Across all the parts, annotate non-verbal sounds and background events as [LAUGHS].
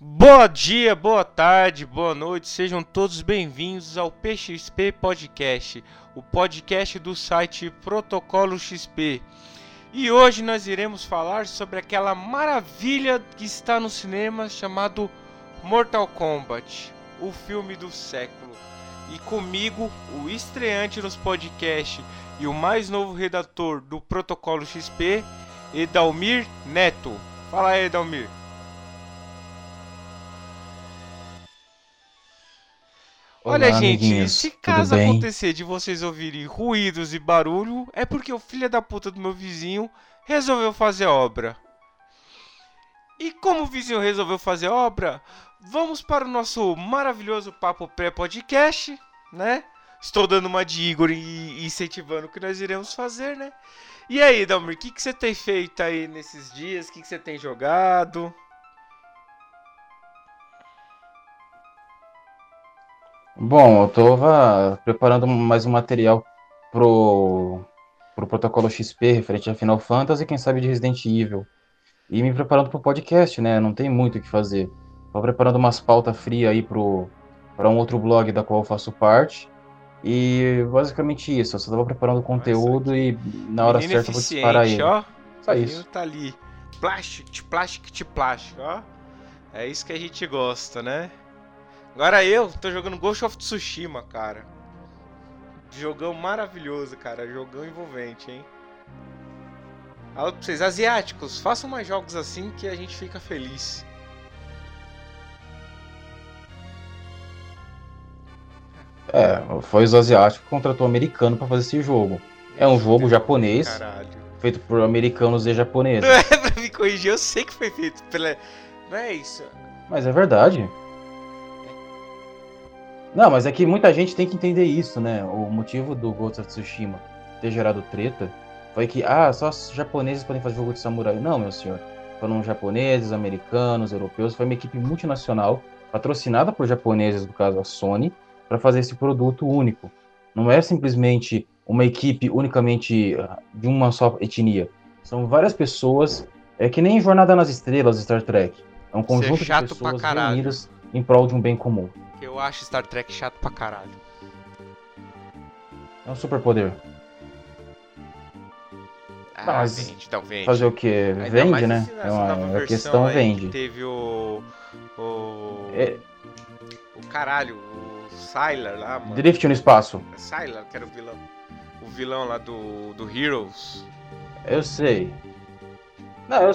Bom dia, boa tarde, boa noite, sejam todos bem-vindos ao PXP Podcast, o podcast do site Protocolo XP. E hoje nós iremos falar sobre aquela maravilha que está no cinema chamado Mortal Kombat, o filme do século. E comigo, o estreante nos podcasts e o mais novo redator do Protocolo XP, Edalmir Neto. Fala aí, Edalmir. Olha, Olá, gente, se caso acontecer de vocês ouvirem ruídos e barulho, é porque o filho da puta do meu vizinho resolveu fazer obra. E como o vizinho resolveu fazer obra, vamos para o nosso maravilhoso papo pré-podcast, né? Estou dando uma de Igor e incentivando o que nós iremos fazer, né? E aí, Dalmir, o que, que você tem feito aí nesses dias? O que, que você tem jogado? Bom, eu tava preparando mais um material pro, pro protocolo XP referente a Final Fantasy, quem sabe de Resident Evil. E me preparando pro podcast, né? Não tem muito o que fazer. Tô preparando umas pautas frias aí pro, pra um outro blog da qual eu faço parte. E basicamente isso, eu só tava preparando conteúdo e na hora certa eu vou disparar ele. ó. Só O isso. tá ali. Plástico, de plástico, de plástico, ó. É isso que a gente gosta, né? Agora eu tô jogando Ghost of Tsushima, cara. Jogão maravilhoso, cara. Jogão envolvente, hein? Falo pra vocês, asiáticos, façam mais jogos assim que a gente fica feliz. É, foi os asiáticos que contratou o americano pra fazer esse jogo. É um jogo japonês, Caralho. feito por americanos e japoneses. Não [LAUGHS] é pra me corrigir, eu sei que foi feito pela. Não é isso. Mas é verdade. Não, mas é que muita gente tem que entender isso, né? O motivo do Ghost of Tsushima ter gerado treta foi que, ah, só os japoneses podem fazer jogo de samurai. Não, meu senhor. Foram japoneses, americanos, europeus. Foi uma equipe multinacional, patrocinada por japoneses, no caso a Sony, para fazer esse produto único. Não é simplesmente uma equipe unicamente ah, de uma só etnia. São várias pessoas, é que nem Jornada nas Estrelas, Star Trek. É um é conjunto de chato pra pessoas reunidas em prol de um bem comum. Eu acho Star Trek chato pra caralho. É um superpoder. Ah, mas vende, não vende. Fazer o quê? Ainda Vende, né? É uma, a questão vende. que Teve o. O. É, O caralho, o Sylar lá, mano. drift no espaço. É Sylar, que era o vilão. O vilão lá do, do Heroes. Eu sei. Não, eu.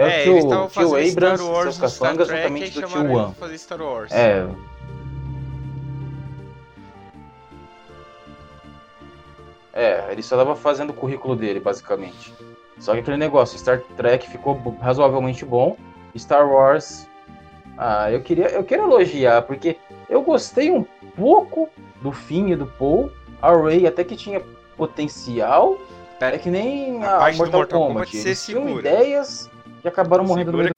É, é, o eles tio, estavam tio fazendo Abrams, Star Wars no Star Trek e chamaram tio ele pra fazer Star Wars. É. É, ele só tava fazendo o currículo dele, basicamente. Só que aquele negócio, Star Trek ficou razoavelmente bom. Star Wars. Ah, eu queria, eu quero elogiar, porque eu gostei um pouco do fim e do Paul. A Ray até que tinha potencial. Pera, É que nem A a, Mortal, Mortal Kombat. Kombat, Eles tinham ideias e acabaram morrendo no Segura meio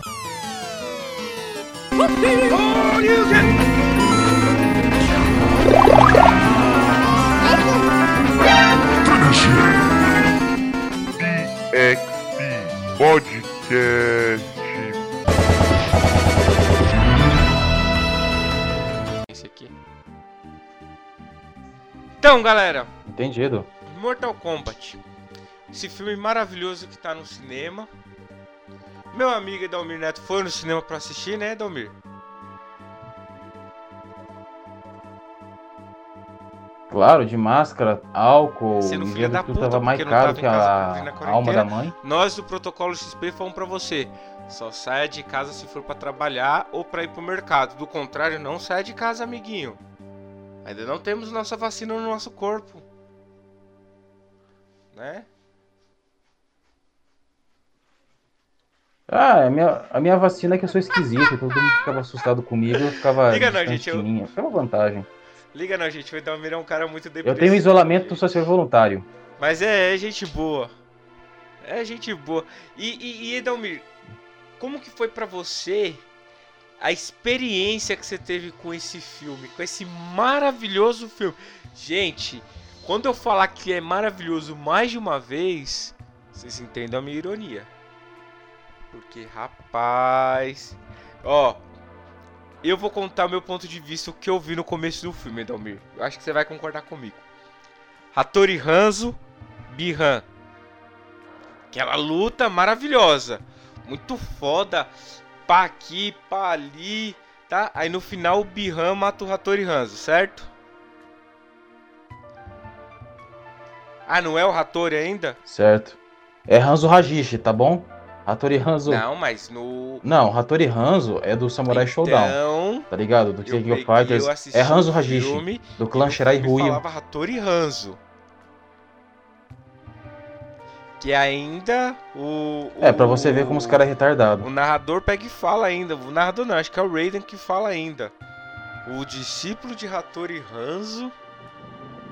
PXP Podcast. esse aqui. Então, galera, Entendido. Mortal Kombat. Esse filme maravilhoso que tá no cinema. Meu amigo Edalmir Neto foi no cinema pra assistir, né, Edalmir? Claro, de máscara, álcool, Sendo filha vendo da puta, tava mais caro que casa a alma da mãe. Nós do Protocolo XP falamos pra você: só saia de casa se for pra trabalhar ou pra ir pro mercado. Do contrário, não saia de casa, amiguinho. Ainda não temos nossa vacina no nosso corpo. Né? Ah, a minha, a minha vacina é que eu sou esquisito, todo mundo ficava assustado comigo, eu ficava Liga não, gente, eu- uma vantagem. Liga não, gente. O Edalmir é um cara muito Eu depressivo. tenho isolamento social voluntário. Mas é, é gente boa. É gente boa. E, e, e Edalmir, como que foi pra você a experiência que você teve com esse filme, com esse maravilhoso filme? Gente, quando eu falar que é maravilhoso mais de uma vez, vocês entendem a minha ironia. Porque, rapaz. Ó. Eu vou contar meu ponto de vista, o que eu vi no começo do filme, Edalmir. Eu acho que você vai concordar comigo. Hattori Hanzo, Bihan. Aquela luta maravilhosa. Muito foda. Pá aqui, pá ali. Tá? Aí no final o Bihan mata o Hattori Hanzo, certo? Ah, não é o Hattori ainda? Certo. É Hanzo Hajishi, tá bom? Hattori Hanzo. Não, mas no. Não, Hattori Hanzo é do Samurai Showdown. Então, Tá ligado? Do King of Fighters. É Hanzo o Hajishi. filme, Do clã Shirai Ryu. falava Hattori Hanzo. Que ainda o. É, pra você ver como os caras é O retardado. narrador pega e fala ainda. O narrador não, acho que é o Raiden que fala ainda. O discípulo de Hattori Hanzo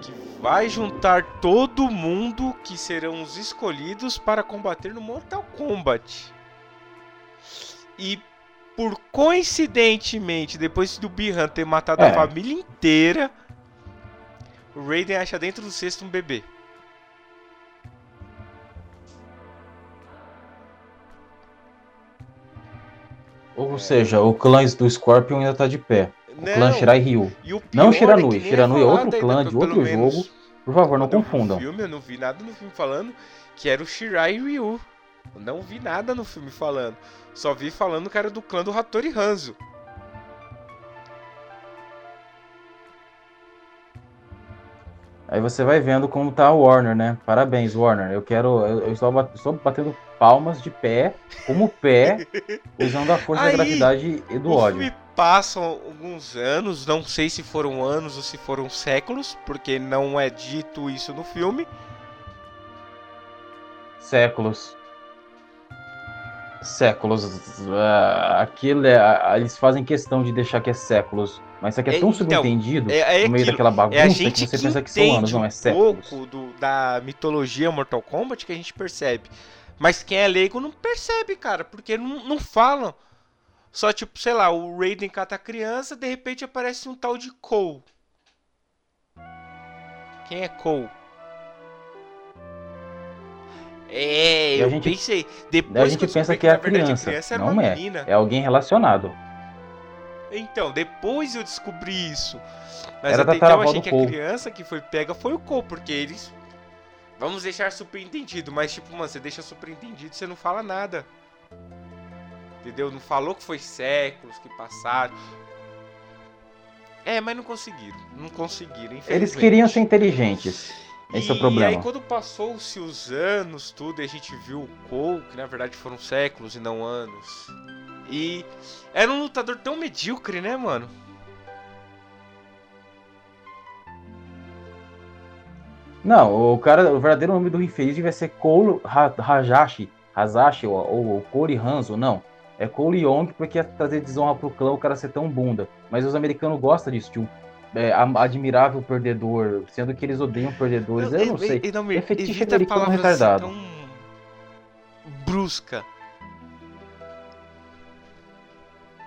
que vai juntar todo mundo que serão os escolhidos para combater no Mortal Kombat. E por coincidentemente, depois do Bihan ter matado É. a família inteira, o Raiden acha dentro do cesto um bebê. Ou seja, o clã do Scorpion ainda tá de pé. O clã Shirai Ryu. O Não pior Shiranui. nem Shiranui é outro ainda, clã pe- de outro jogo. Por favor, não o confundam. filme, eu não vi nada no filme falando que era o Shirai Ryu. Eu não vi nada no filme falando. Só vi falando que era do clã do Hattori Hanzo. Aí você vai vendo como tá a Warner, né? Parabéns, Warner. Eu quero. Eu, eu estou, bat- estou batendo palmas de pé, como pé, [LAUGHS] usando a força Aí, da gravidade e do o ódio. Filme passa alguns anos, não sei se foram anos ou se foram séculos, porque não é dito isso no filme. Séculos. Séculos. ah, aquilo é. ah, Eles fazem questão de deixar que é séculos. Mas isso aqui é, É, tão subentendido É, é no meio aquilo. daquela bagunça É a que gente você que pensa que são anos, não é um séculos. pouco do, da mitologia Mortal Kombat que a gente percebe. Mas quem é leigo não percebe, cara, porque não, não falam. Só tipo, sei lá, o Raiden cata a criança, de repente aparece um tal de Cole. Quem é Cole? É, eu gente- pensei. Depois a gente que pensa que é a criança. criança era Não uma é. menina. É alguém relacionado. Então, depois eu descobri isso. Mas Era até então eu achei que Cole. a criança que foi pega foi o Cole, porque eles. Vamos deixar subentendido, mas tipo, mano, você deixa subentendido você não fala nada. Entendeu? Não falou que foi séculos que passaram. É, mas não conseguiram. Não conseguiram, infelizmente. Eles queriam ser inteligentes. Esse é o E problema. aí quando passou-se os anos, tudo, e a gente viu o Cole, que na verdade foram séculos e não anos. E era um lutador tão medíocre, né, mano? Não, o cara, o verdadeiro nome do infeliz devia ser Cole Hajashi, Hazashi ou, ou Cole Hanzo, não. É Cole Young porque ia trazer desonra pro clã o cara ser tão bunda. Mas os americanos gostam disso, de um é, admirável perdedor, sendo que eles odeiam perdedores. Eu não sei. E, não, É fetiche americano palavras retardado. Tão brusca.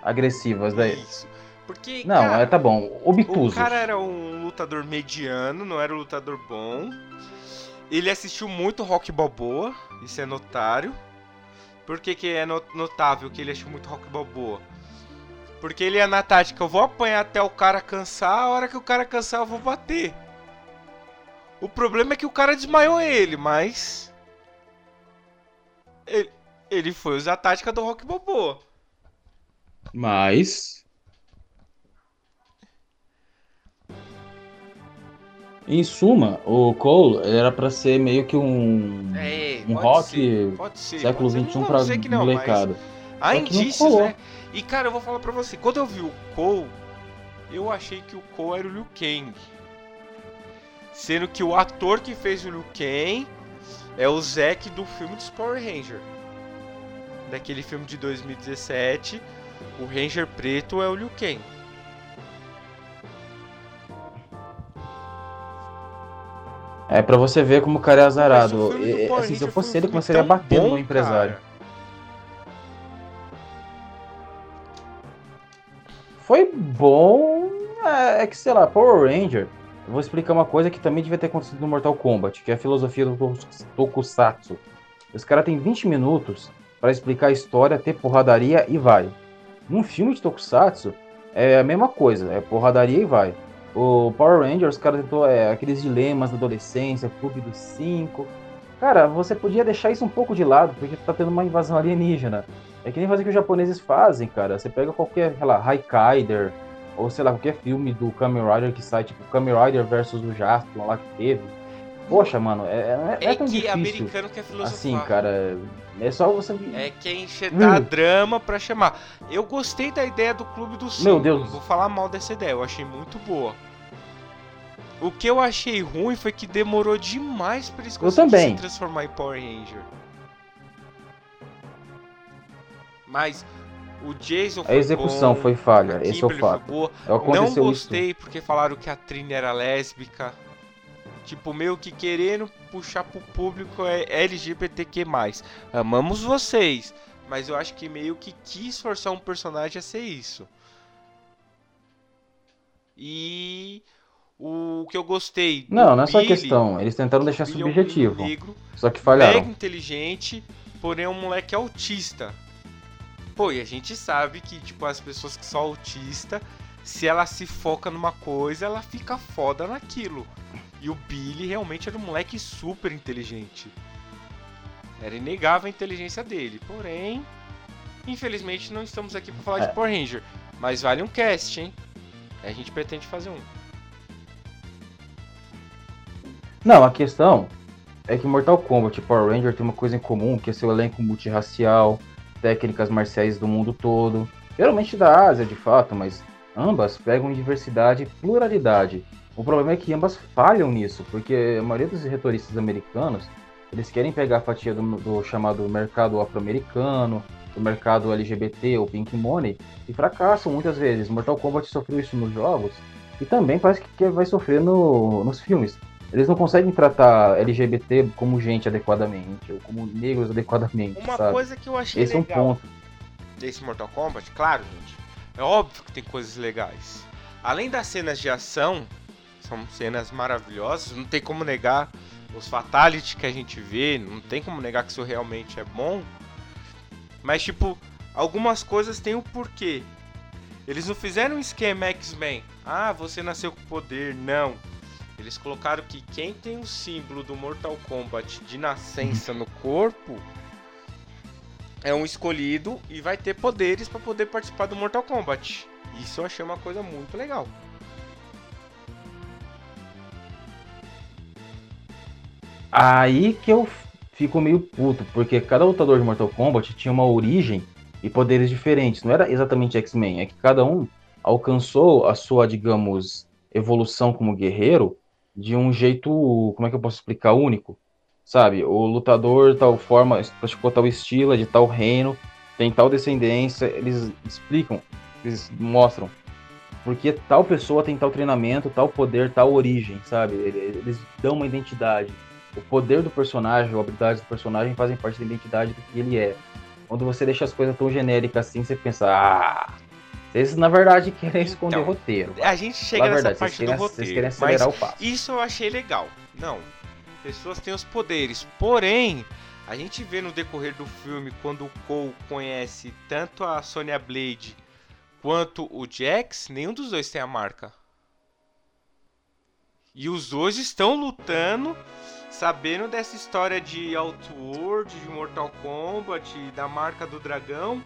Agressivas. Daí. Isso. Porque, Não, cara, é, tá bom. o Obtusos. cara era um lutador mediano, não era um lutador bom. Ele assistiu muito Rock Balboa, isso é notário. Por que, que é no- notável que ele assistiu muito Rock Balboa? Porque ele é na tática, eu vou apanhar até o cara cansar, a hora que o cara cansar eu vou bater. O problema é que o cara desmaiou ele, mas... Ele, ele foi usar a tática do Rock Balboa. Mas. Em suma, o Cole era pra ser meio que um. É, um rock ser, pode ser, século pode ser. XXI não, mas molecada. Há indícios, né? E cara, eu vou falar pra você, quando eu vi o Cole, eu achei que o Cole era o Liu Kang. Sendo que o ator que fez o Liu Kang é o Zack do filme dos Power Ranger. Daquele filme de 2017, o Ranger preto é o Liu Kang. É pra você ver como o cara é azarado. Power assim, se eu fosse ele, começaria a bater bom, no empresário. cara. Foi bom. É, é que, sei lá, Power Ranger. Eu vou explicar uma coisa que também devia ter acontecido no Mortal Kombat, que é a filosofia do Tokusatsu. Os caras têm 20 minutos pra explicar a história, ter porradaria e vai. Num filme de Tokusatsu, é a mesma coisa, é porradaria e vai. O Power Rangers, os caras tentou é, aqueles dilemas da adolescência, Clube dos Cinco. Cara, você podia deixar isso um pouco de lado, porque tá tendo uma invasão alienígena. É que nem fazer o que os japoneses fazem, cara. Você pega qualquer, sei lá, Haikaider, ou sei lá, qualquer filme do Kamen Rider que sai, tipo Kamen Rider versus o Jaspion lá que teve. Poxa, mano, é, é, É, é tão que difícil. americano quer filosofar. Assim, cara, é só você. É quer enxertar Hum. drama pra chamar. Eu gostei da ideia do Clube do Cinco. Meu Deus. Não vou falar mal dessa ideia, eu achei muito boa. O que eu achei ruim foi que demorou demais pra eles conseguirem se transformar em Power Ranger. Mas o Jason foi A execução bom, foi falha, esse é o fato. Aconteceu Não isso. gostei porque falaram que a Trini era lésbica. Tipo, meio que querendo puxar pro público é LGBTQ+. Amamos vocês, mas eu acho que meio que quis forçar um personagem a ser isso. E o que eu gostei Não, não é só Billy, questão. Eles tentaram deixar Billy é um subjetivo. negro, Só que mega falharam. inteligente, porém é um moleque autista. Pô, e a gente sabe que, tipo, as pessoas que são autistas, se ela se foca numa coisa, ela fica foda naquilo. E o Billy realmente era um moleque super inteligente. Era inegável a inteligência dele. Porém, infelizmente não estamos aqui pra falar É. de Power Ranger. Mas vale um cast, hein? A gente pretende fazer um. Não, a questão é que Mortal Kombat e Power Ranger tem uma coisa em comum, que é seu elenco multirracial, técnicas marciais do mundo todo, geralmente da Ásia de fato, mas ambas pegam diversidade e pluralidade. O problema é que ambas falham nisso, porque a maioria dos retoristas americanos, eles querem pegar a fatia do, do chamado mercado afro-americano, do mercado LGBT ou Pink Money, e fracassam muitas vezes. Mortal Kombat sofreu isso nos jogos, e também parece que vai sofrer no, nos filmes. Eles não conseguem tratar LGBT como gente adequadamente, ou como negros adequadamente, Uma sabe? coisa que eu achei Esse é um legal ponto. desse Mortal Kombat, claro, gente, é óbvio que tem coisas legais. Além das cenas de ação, são cenas maravilhosas, não tem como negar os fatalities que a gente vê, não tem como negar que isso realmente é bom. Mas, tipo, algumas coisas têm um porquê. Eles não fizeram um esquema X-Men. Ah, você nasceu com poder. Não. Eles colocaram que quem tem o símbolo do Mortal Kombat de nascença no corpo é um escolhido e vai ter poderes para poder participar do Mortal Kombat. Isso eu achei uma coisa muito legal. Aí que eu fico meio puto, porque cada lutador de Mortal Kombat tinha uma origem e poderes diferentes. Não era exatamente X-Men, é que cada um alcançou a sua, digamos, evolução como guerreiro de um jeito, como é que eu posso explicar, único. Sabe, o lutador tal forma, praticou tal estilo, é de tal reino, tem tal descendência, eles explicam, eles mostram porque tal pessoa tem tal treinamento, tal poder, tal origem, sabe? Eles dão uma identidade. O poder do personagem, ou habilidades do personagem fazem parte da identidade do que ele é. Quando você deixa as coisas tão genéricas assim, você pensa, ah, vocês na verdade querem esconder Então, roteiro. A gente chega Na nessa verdade, vocês parte querem, do vocês roteiro, querem mas acelerar o passo. isso eu achei legal. Não, pessoas têm os poderes, porém a gente vê no decorrer do filme quando o Cole conhece tanto a Sonya Blade quanto o Jax, nenhum dos dois tem a marca. E os dois estão lutando, sabendo dessa história de Outworld, de Mortal Kombat, da marca do dragão.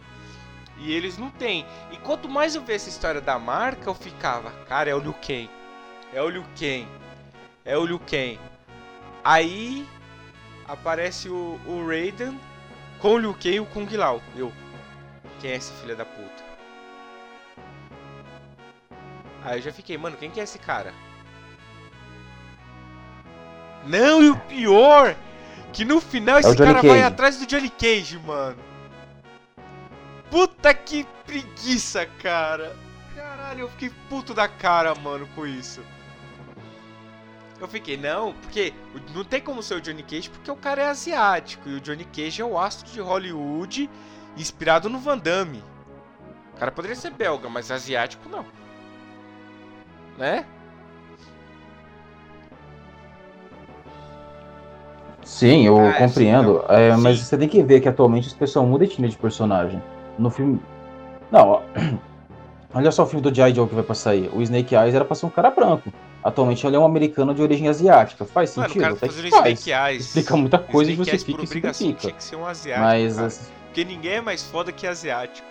E eles não têm. E quanto mais eu ver essa história da marca, eu ficava, cara, é o Liu Kang. É o Liu Kang. É o Liu Kang. Aí aparece o, o Raiden com o Liu Kang e o Kung Lao. Eu, quem é esse filho da puta? Aí eu já fiquei, mano, quem que é esse cara? Não, e o pior, que no final esse É Johnny cara vai Cage. atrás do Johnny Cage, mano. Puta que preguiça, cara. Caralho, eu fiquei puto da cara, mano, com isso. Eu fiquei, não, porque não tem como ser o Johnny Cage porque o cara é asiático e o Johnny Cage é o astro de Hollywood inspirado no Van Damme. O cara poderia ser belga, mas asiático não. Né? Sim, eu Ah, compreendo. sim, não. é, mas você tem que ver que atualmente as pessoas mudam de etnia de personagem. No filme. Não, ó. [CLEARS THROAT] Olha só o filme do G.I. Joe que vai pra sair. O Snake Eyes era pra ser um cara branco. Atualmente ele é um americano de origem asiática. Faz Mano, o sentido? cara tá faz. Snake Eyes. Explica muita coisa e Snake Eyes, justifica por e simplifica. tinha que ser um asiático. Mas, assim, Porque ninguém é mais foda que asiático.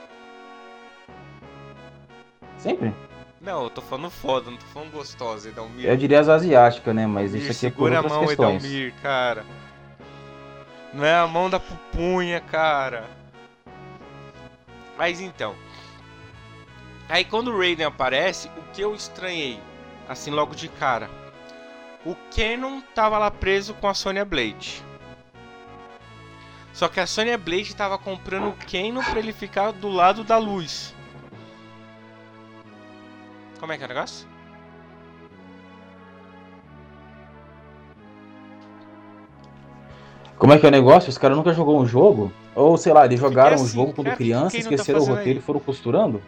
sempre. Não, eu tô falando foda, não tô falando gostosa, Edalmir. Eu diria as asiáticas, né? Mas isso aqui é por segura a outras mão, questões. Edalmir, cara. Não é a mão da pupunha, cara. Mas então. Aí quando o Raiden aparece, o que eu estranhei, assim logo de cara. O Canon tava lá preso com a Sonya Blade. Só que a Sonya Blade tava comprando o Canon pra ele ficar do lado da luz. Como é que é o negócio? Como é que é o negócio? Os caras nunca jogou um jogo? Ou, sei lá, eles jogaram um assim, jogo quando cara, criança, quem não tá esqueceram o roteiro aí? e foram costurando?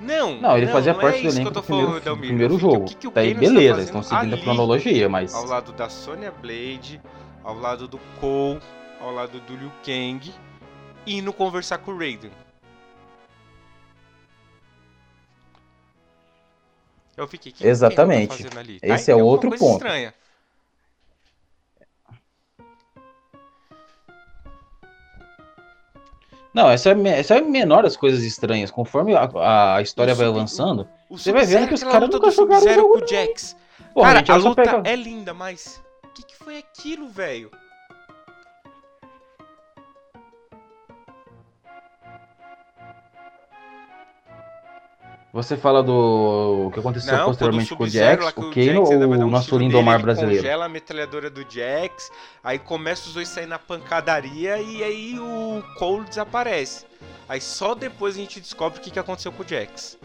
Não, Não, ele fazia não parte é do elenco do primeiro, falando, primeiro jogo. que que Daí está beleza, estão seguindo a ali? cronologia, mas. Ao lado da Sonya Blade, ao lado do Cole, ao lado do Liu Kang, indo conversar com o Raiden. Eu fiquei, o que que o Exatamente. Fazendo ali? Esse é outro coisa ponto. Estranha. Não, essa é, essa é a menor das coisas estranhas. Conforme a, a história O vai avançando, O Você vai vendo que os caras nunca jogaram Sub-Zero jogo com o Jax. porra, Cara, a só luta pega. é linda, mas... O que, que foi aquilo, velho? Você fala do que aconteceu Não, posteriormente com o Jax, o Kano ou o nosso tiro lindo nele, Omar ele brasileiro? congela a metralhadora do Jax, aí começa os dois saindo na pancadaria e aí o Cole desaparece. Aí só depois a gente descobre o que, que aconteceu com o Jax.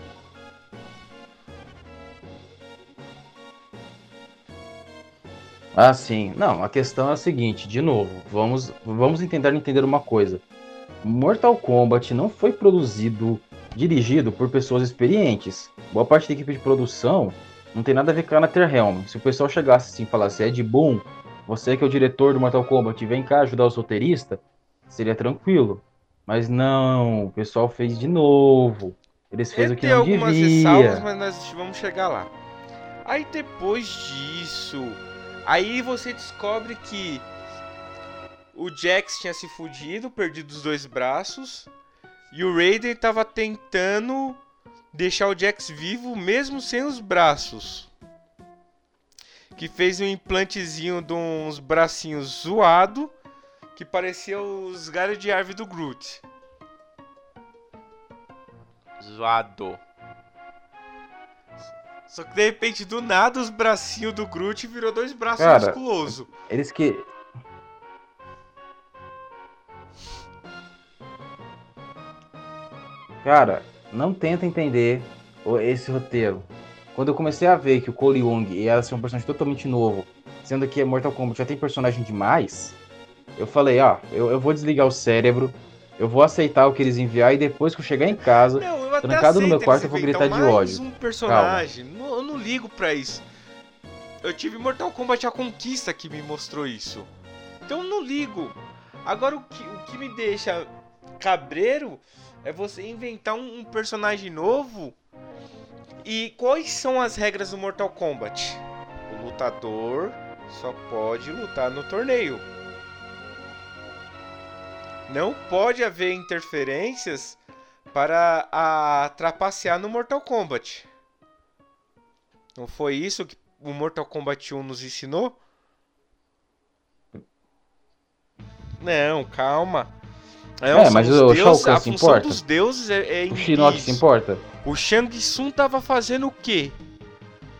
Ah, sim. Não, a questão é a seguinte, de novo, vamos, vamos tentar entender uma coisa. Mortal Kombat não foi produzido, dirigido por pessoas experientes. Boa parte da equipe de produção não tem nada a ver com a NetherRealm. Se o pessoal chegasse assim e falasse, Ed Boon, você que é o diretor do Mortal Kombat, vem cá ajudar os roteiristas, seria tranquilo. Mas não, o pessoal fez de novo. Eles fez o que não algumas devia. ressalvas, mas nós vamos chegar lá. Aí depois disso, aí você descobre que o Jax tinha se fudido, perdido os dois braços, e o Raiden tava tentando deixar o Jax vivo mesmo sem os braços. Que fez um implantezinho de uns bracinhos zoado, que parecia os galhos de árvore do Groot. Zoado. Só que de repente, do nada, os bracinhos do Groot virou dois braços Cara, musculosos. Eles que. Cara, não tenta entender esse roteiro. Quando eu comecei a ver que o Cole Young ia ser um personagem totalmente novo, sendo que Mortal Kombat já tem personagem demais, eu falei, ó, eu, eu vou desligar o cérebro, eu vou aceitar o que eles enviar e depois que eu chegar em casa, Não, trancado no meu quarto, eu vou gritar de mais ódio. um personagem. Não- eu não ligo pra isso. Eu tive Mortal Kombat A Conquista que me mostrou isso. Então eu não ligo. Agora o que, o que me deixa cabreiro é você inventar um, um personagem novo. E quais são as regras do Mortal Kombat? O lutador só pode lutar no torneio. Não pode haver interferências para a trapacear no Mortal Kombat. Não foi isso que o Mortal Kombat 1 nos ensinou? Não, calma. Não, É, são mas o Shao Kahn a se função importa? dos deuses é, é o Shinnok se importa? O Shang Tsung tava fazendo o quê?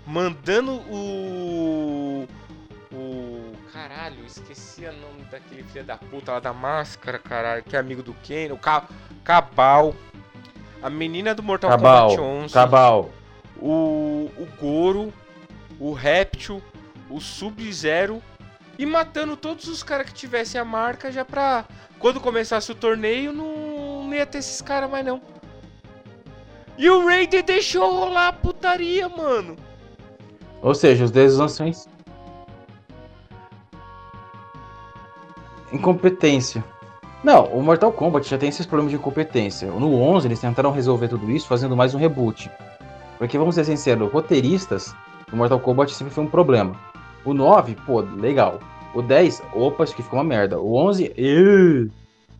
Mandando o. O. Caralho, esqueci o nome daquele filho da puta lá da máscara, caralho, que é amigo do Ken. O Ca... Cabal. A menina do Mortal Kombat Cabal, 11. Cabal. O. O Goro. O Réptil. O Sub-Zero. E matando todos os caras que tivessem a marca já pra. Quando começasse o torneio, não, não ia ter esses caras mais não. E o Raiden deixou rolar a putaria, mano. Ou seja, os deuses anciões. Incompetência. Não, o Mortal Kombat já tem esses problemas de incompetência. No 11 eles tentaram resolver tudo isso fazendo mais um reboot. Porque vamos ser sinceros, roteiristas do Mortal Kombat sempre foi um problema. O 9, pô, legal. O 10, opa, isso aqui ficou uma merda. O 11, uh,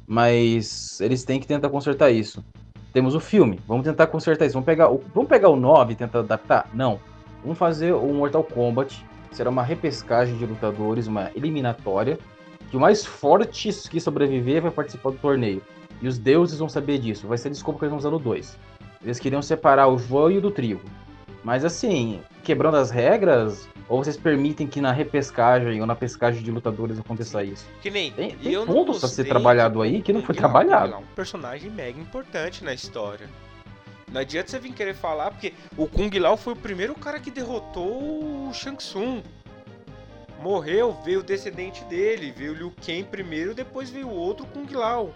mas eles têm que tentar consertar isso. Temos o filme, vamos tentar consertar isso. Vamos pegar o, vamos pegar o 9 e tentar adaptar? Não. Vamos fazer o Mortal Kombat. Será uma repescagem de lutadores, uma eliminatória que o mais forte que sobreviver vai participar do torneio. E os deuses vão saber disso. Vai ser desculpa que eles vão usar no 2. Eles queriam separar o joio do trigo. Mas assim, quebrando as regras, ou vocês permitem que na repescagem ou na pescagem de lutadores aconteça isso? Que nem. Tem, tem eu pontos a ser trabalhado aí que não foi trabalhado. É um personagem mega importante na história. Não adianta você vir querer falar, porque o Kung Lao foi o primeiro cara que derrotou o Shang Tsung morreu, veio o descendente dele, veio o Liu Kang primeiro, depois veio o outro Kung Lao.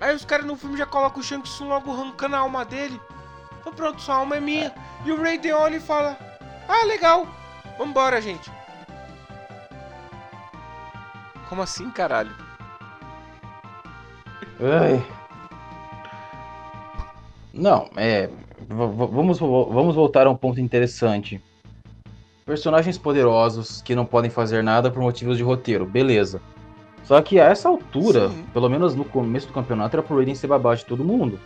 Aí os caras no filme já colocam o Shang Tsung logo arrancando a alma dele. Então pronto, sua alma é minha. E o Ray Deone fala: Ah, legal, vambora, gente. Como assim, caralho? Ai. Não, é. Vamos, vamos voltar a um ponto interessante. Personagens poderosos que não podem fazer nada por motivos de roteiro, beleza. Só que a essa altura, Sim. pelo menos no começo do campeonato, era pro Raiden ser babá de todo mundo.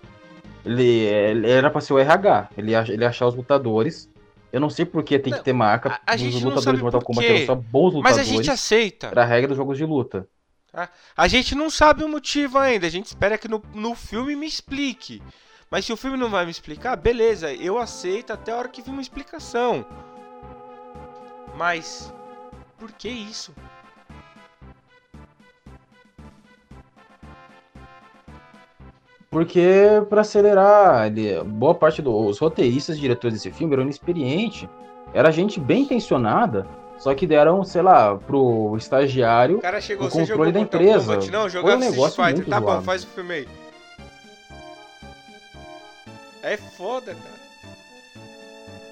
Ele, ele era pra ser o RH, ele ele achar os lutadores. Eu não sei por que tem não, que ter marca a, a dos lutadores de Mortal Kombat eram só bons lutadores. Mas a gente aceita. Era a regra dos jogos de luta. A, a gente não sabe o motivo ainda, a gente espera que no, no filme me explique. Mas se o filme não vai me explicar, beleza, eu aceito até a hora que vir uma explicação. Mas por que isso? Porque para acelerar, ele, boa parte dos roteiristas diretores desse filme eram inexperientes. Era gente bem intencionada, só que deram, sei lá, pro estagiário o, cara chegou, o controle da empresa. Kombat, não, Foi um negócio Fighter. muito Tá zoado. bom, faz o filme aí. É foda, cara.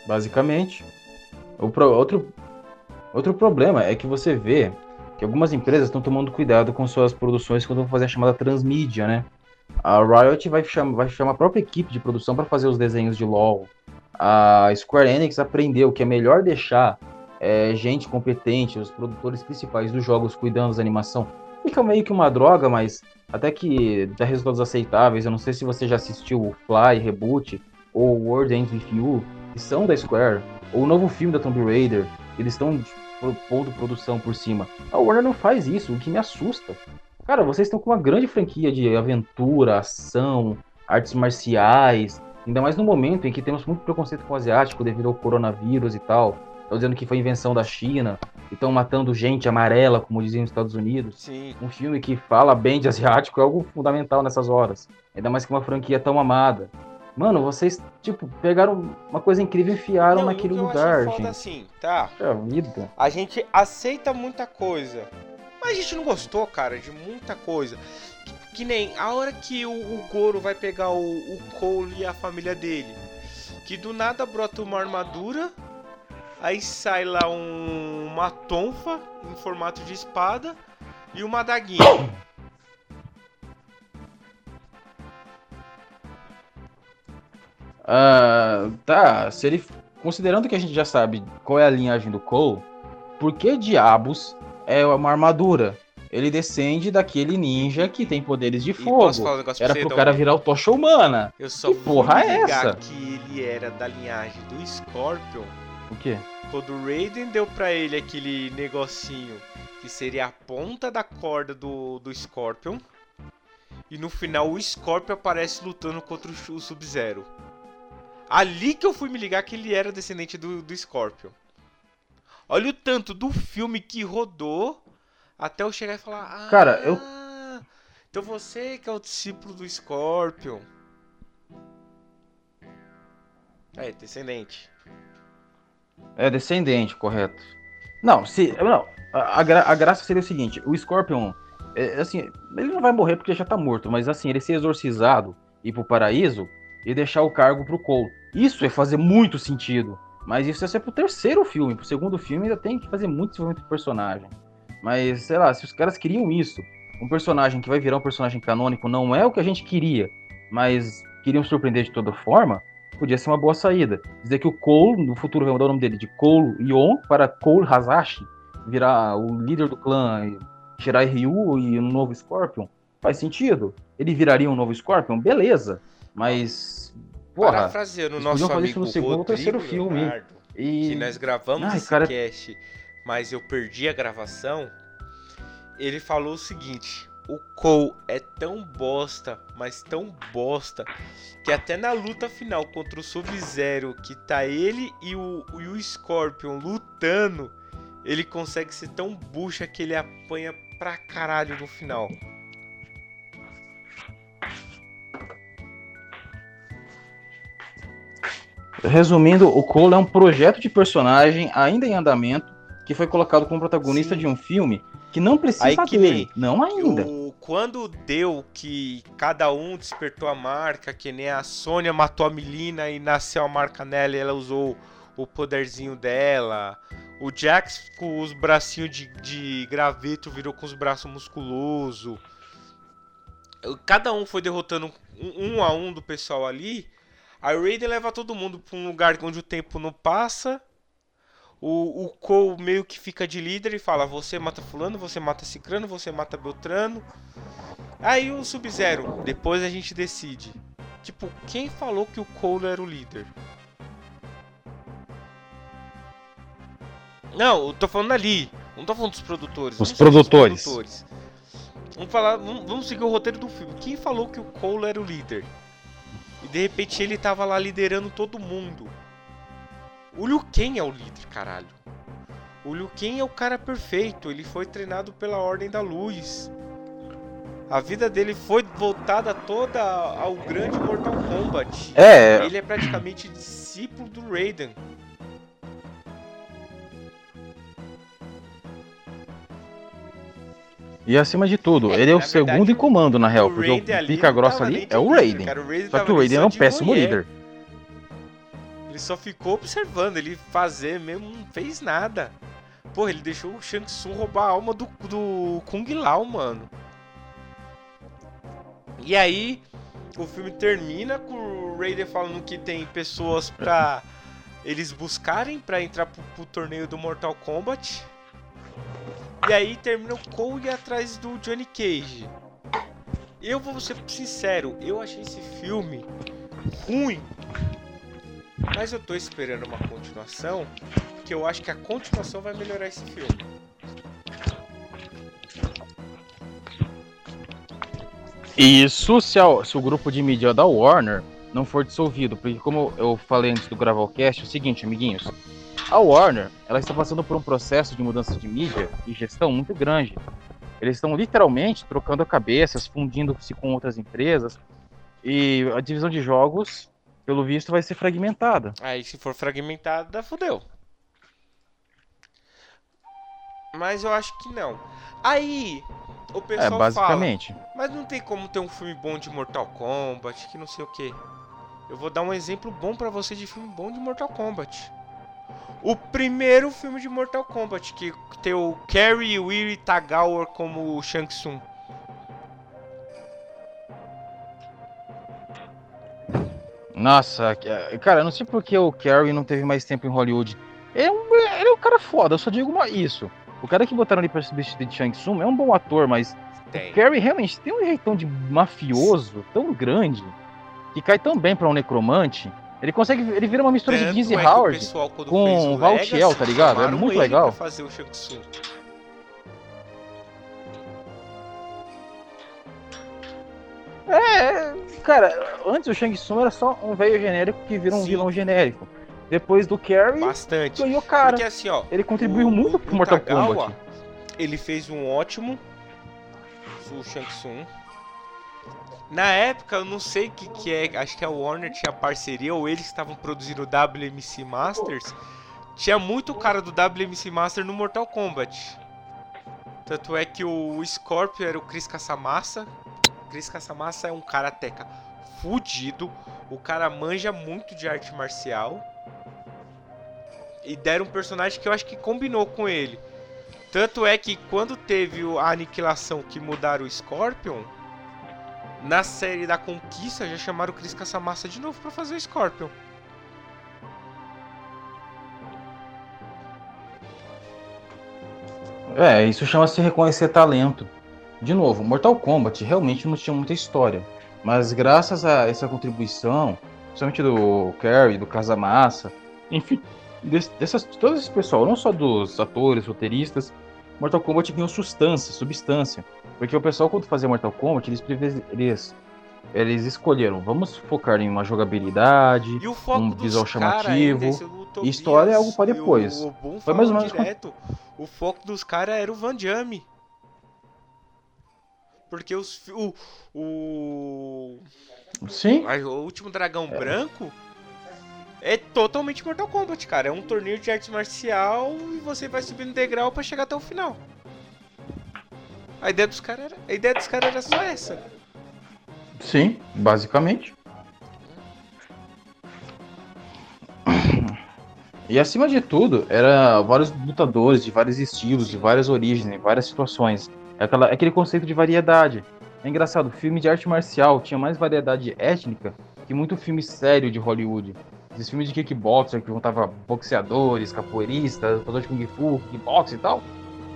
Basicamente. O pro, outro Outro problema é que você vê que algumas empresas estão tomando cuidado com suas produções quando vão fazer a chamada transmídia, né? A Riot vai chamar, vai chamar a própria equipe de produção para fazer os desenhos de LoL. A Square Enix aprendeu que é melhor deixar é, gente competente, os produtores principais dos jogos cuidando da animação. Fica meio que uma droga, mas até que dá resultados aceitáveis. Eu não sei se você já assistiu o Fly Reboot ou World Ends With You, que são da Square, ou o novo filme da Tomb Raider. Eles estão pondo produção por cima. A Warner não faz isso, o que me assusta. Cara, vocês estão com uma grande franquia de aventura, ação, artes marciais, ainda mais no momento em que temos muito preconceito com o asiático devido ao coronavírus e tal. Estão dizendo que foi invenção da China, e estão matando gente amarela, como diziam nos Estados Unidos. Sim. Um filme que fala bem de asiático é algo fundamental nessas horas. Ainda mais que uma franquia tão amada. Mano, vocês, tipo, pegaram uma coisa incrível e enfiaram Não, naquele lugar, gente. assim, tá? É vida. A gente aceita muita coisa. Mas a gente não gostou, cara, de muita coisa. Que, que nem a hora que o, o Goro vai pegar o, o Cole e a família dele. Que do nada brota uma armadura. Aí sai lá um, uma tonfa em formato de espada e uma daguinha. Uh, tá, se ele. Considerando que a gente já sabe qual é a linhagem do Cole, por que diabos é uma armadura? Ele descende daquele ninja que tem poderes de fogo. Um era pro cara virar o tocha humana. Eu só que porra é essa? que ele era da linhagem do Scorpion. O quê? Quando o Raiden deu pra ele aquele negocinho que seria a ponta da corda do, do Scorpion. E no final o Scorpion aparece lutando contra o Sub-Zero. Ali que eu fui me ligar que ele era descendente do, do Scorpion. Olha o tanto do filme que rodou até eu chegar e falar: ah, Cara, eu. Então você que é o discípulo do Scorpion. É, descendente. É descendente, correto. Não, se. Não, a, a, gra, a graça seria o seguinte: o Scorpion. É, assim, ele não vai morrer porque já tá morto, mas assim, ele ser exorcizado, ir pro paraíso e deixar o cargo pro Cole. Isso é fazer muito sentido. Mas isso ia ser pro terceiro filme. Pro segundo filme ainda tem que fazer muito desenvolvimento de personagem. Mas, sei lá, se os caras queriam isso, um personagem que vai virar um personagem canônico não é o que a gente queria, mas queriam surpreender de toda forma, podia ser uma boa saída. Dizer que o Cole, no futuro vai mudar o nome dele de Cole Yon para Cole Hazashi, virar o líder do clã Shirai Ryu e um novo Scorpion, faz sentido. Ele viraria um novo Scorpion, beleza. Mas. Porra, Parafraseando o nosso fazer amigo no segundo ou terceiro filme. Leonardo, e. que nós gravamos Ai, esse cara- cast, mas eu perdi a gravação, ele falou o seguinte: o Cole é tão bosta, mas tão bosta, que até na luta final contra o Sub-Zero, que tá ele e o, e o Scorpion lutando, ele consegue ser tão bucha que ele apanha pra caralho no final. Resumindo, o Cole é um projeto de personagem ainda em andamento que foi colocado como protagonista Sim. de um filme que não precisa Aí que dele. Não ainda. O, quando deu que cada um despertou a marca, que nem a Sônia matou a Melina e nasceu a marca nela e ela usou o poderzinho dela. O Jax com os bracinhos de, de graveto virou com os braços musculosos. Cada um foi derrotando um, um a um do pessoal ali. A Raiden leva todo mundo pra um lugar onde o tempo não passa. O, o Cole meio que fica de líder e fala: Você mata Fulano, você mata Cicrano, você mata Beltrano. Aí o Sub-Zero, depois a gente decide. Tipo, quem falou que o Cole era o líder? Não, eu tô falando ali. Não tô falando dos produtores. Os seguir produtores. produtores. Vamos falar, vamos, vamos seguir o roteiro do filme. Quem falou que o Cole era o líder? E de repente ele tava lá liderando todo mundo. O Liu Kang é o líder, caralho. O Liu Kang é o cara perfeito. Ele foi treinado pela Ordem da Luz. A vida dele foi voltada toda ao grande Mortal Kombat. É, Ele é praticamente discípulo do Raiden. E acima de tudo, É, ele é o na segundo verdade, em comando, na real, porque o pica grossa ali é o líder, Raiden. Raiden Só que o Raiden é um péssimo líder. Ele só ficou observando, ele fazer mesmo, não fez nada. Porra, ele deixou o Shang Tsung roubar a alma do, do Kung Lao, mano. E aí, o filme termina com o Raiden falando que tem pessoas pra [LAUGHS] eles buscarem pra entrar pro, pro torneio do Mortal Kombat. E aí termina o Cole atrás do Johnny Cage. Eu vou ser sincero, eu achei esse filme ruim. Mas eu tô esperando uma continuação, que eu acho que a continuação vai melhorar esse filme. Isso se, a- se o grupo de mídia da Warner não for dissolvido, porque como eu falei antes do gravar o cast, é o seguinte, amiguinhos, a Warner, ela está passando por um processo de mudança de mídia e gestão muito grande. Eles estão literalmente trocando cabeças, fundindo-se com outras empresas, e a divisão de jogos, pelo visto, vai ser fragmentada. Aí se for fragmentada, fodeu. Mas eu acho que não. Aí o É, pessoal fala, basicamente. mas não tem como ter um filme bom de Mortal Kombat, que não sei o que. Eu vou dar um exemplo bom pra você de filme bom de Mortal Kombat. O primeiro filme de Mortal Kombat, que tem o Kerry Weary Tagawa como o Shang Tsung. Nossa, cara, eu não sei porque o Carrie não teve mais tempo em Hollywood. Ele é um, ele é um cara foda, eu só digo uma, isso. O cara que botaram ali pra vestir de Shang Tsung é um bom ator, mas Tem. o Carrie realmente tem um jeitão de mafioso tão grande que cai tão bem pra um necromante. Ele consegue, ele vira uma mistura de Tanto Dizzy é Howard. pessoal, com Valtiel, tá ligado? É muito legal. fazer o. É, cara, antes o Shang Tsung era só um velho genérico que vira um Sim. vilão genérico. Depois do Carrie, Bastante. ganhou cara. Porque assim, ó, Ele contribuiu o- muito pro o Mortal Tagawa, Kombat. Ele fez um ótimo o Shang Tsung. Na época, eu não sei o que, que é, acho que a Warner tinha parceria, ou eles estavam produzindo o WMC Masters. Tinha muito cara do WMC Master no Mortal Kombat. Tanto é que o Scorpio era o Chris Caçamassa. Chris Caçamassa é um karateca fudido. O cara manja muito de arte marcial. E deram um personagem que eu acho que combinou com ele. Tanto é que quando teve a aniquilação que mudaram o Scorpion, na série da Conquista já chamaram o Chris Caçamassa de novo pra fazer o Scorpion. É, isso chama-se reconhecer talento. De novo, Mortal Kombat realmente não tinha muita história. Mas graças a essa contribuição, principalmente do Kerry, do Casamassa, enfim, dessas, todo esse pessoal, não só dos atores, roteiristas, Mortal Kombat ganhou substância, substância. Porque o pessoal, quando fazia Mortal Kombat, eles, eles, eles escolheram, vamos focar em uma jogabilidade, E o Um visual chamativo. Tobias história é algo pra e depois. O, o Foi mais ou menos direto. O foco dos caras era o Van Damme. Porque os, o, o, Sim, a- o último dragão branco é totalmente Mortal Kombat, cara. É um torneio de arte marcial e você vai subindo degrau pra chegar até o final. A ideia dos caras era, a ideia dos caras era só essa. sim, basicamente. E acima de tudo, era vários lutadores de vários estilos, de várias origens, em várias situações. É aquela, é aquele conceito de variedade. É engraçado, filme de arte marcial tinha mais variedade étnica que muito filme sério de Hollywood. Esses filmes de kickboxer que juntava boxeadores, capoeiristas, lutadores de kung fu, kickbox e tal.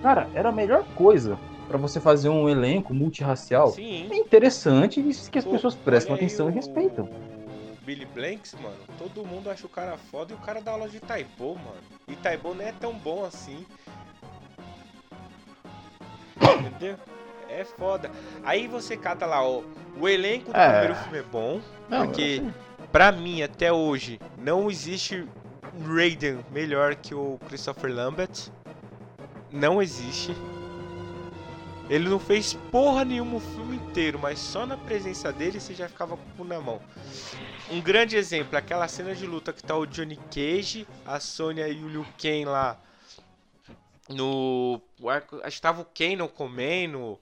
Cara, era a melhor coisa pra você fazer um elenco multirracial. Sim. É interessante e que as Pô, pessoas prestam atenção e respeitam. o Billy Blanks, mano, todo mundo acha o cara foda e o cara dá aula de Taibo, mano. E Taibo não é tão bom assim. Entendeu? É foda. Aí você cata lá, ó. O elenco do É. primeiro filme é bom. Não, porque, pra mim, até hoje, não existe Raiden melhor que o Christopher Lambert. Não existe. Ele não fez porra nenhuma o filme inteiro, mas só na presença dele você já ficava com o cu na mão. Um grande exemplo, aquela cena de luta que tá o Johnny Cage, a Sonya e o Liu Kang lá no. o arco- Acho que tava o Kano comendo.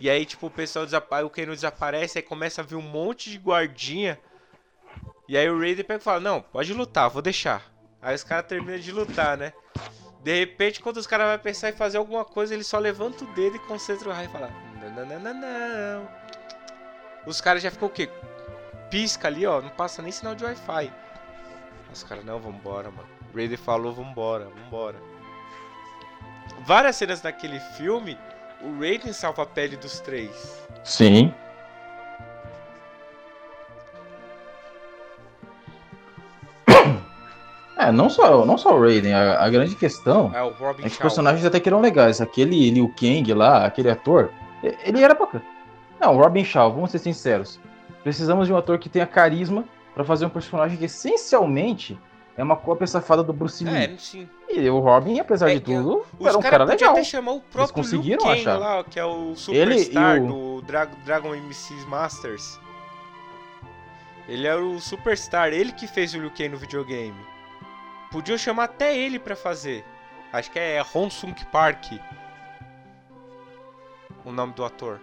E aí, tipo, o pessoal desaparece, o Kano desaparece, aí começa a vir um monte de guardinha. E aí o Raiden pega e fala, não, pode lutar, vou deixar. Aí os caras terminam de lutar, né? De repente, quando os caras vão pensar em fazer alguma coisa, ele só levanta o dedo e concentra o raio e fala, não, não, não, não. Os caras já ficam o quê? Pisca ali, ó, não passa nem sinal de Wi-Fi. Os caras, não, vambora, mano. O Raiden falou, vambora, vambora. Várias cenas daquele filme, o Raiden salva a pele dos três. Sim. É, não só, não só o Raiden, a, a grande questão É é que os personagens até que eram legais. Aquele Liu Kang lá, aquele ator, ele era bacana. Não, o Robin Shaw, vamos ser sinceros. Precisamos de um ator que tenha carisma pra fazer um personagem que essencialmente é uma cópia safada do Bruce Lee. É, sim. E o Robin, apesar É de tudo, era um cara legal. até chamar o próprio conseguiram Liu Kang achar. lá, que é o Ele Superstar o- do Dra Dragon MC Masters. Ele é o Superstar, ele que fez o Liu Kang no videogame. Podiam chamar até ele pra fazer. Acho que é Hong Sung Park. O nome do ator.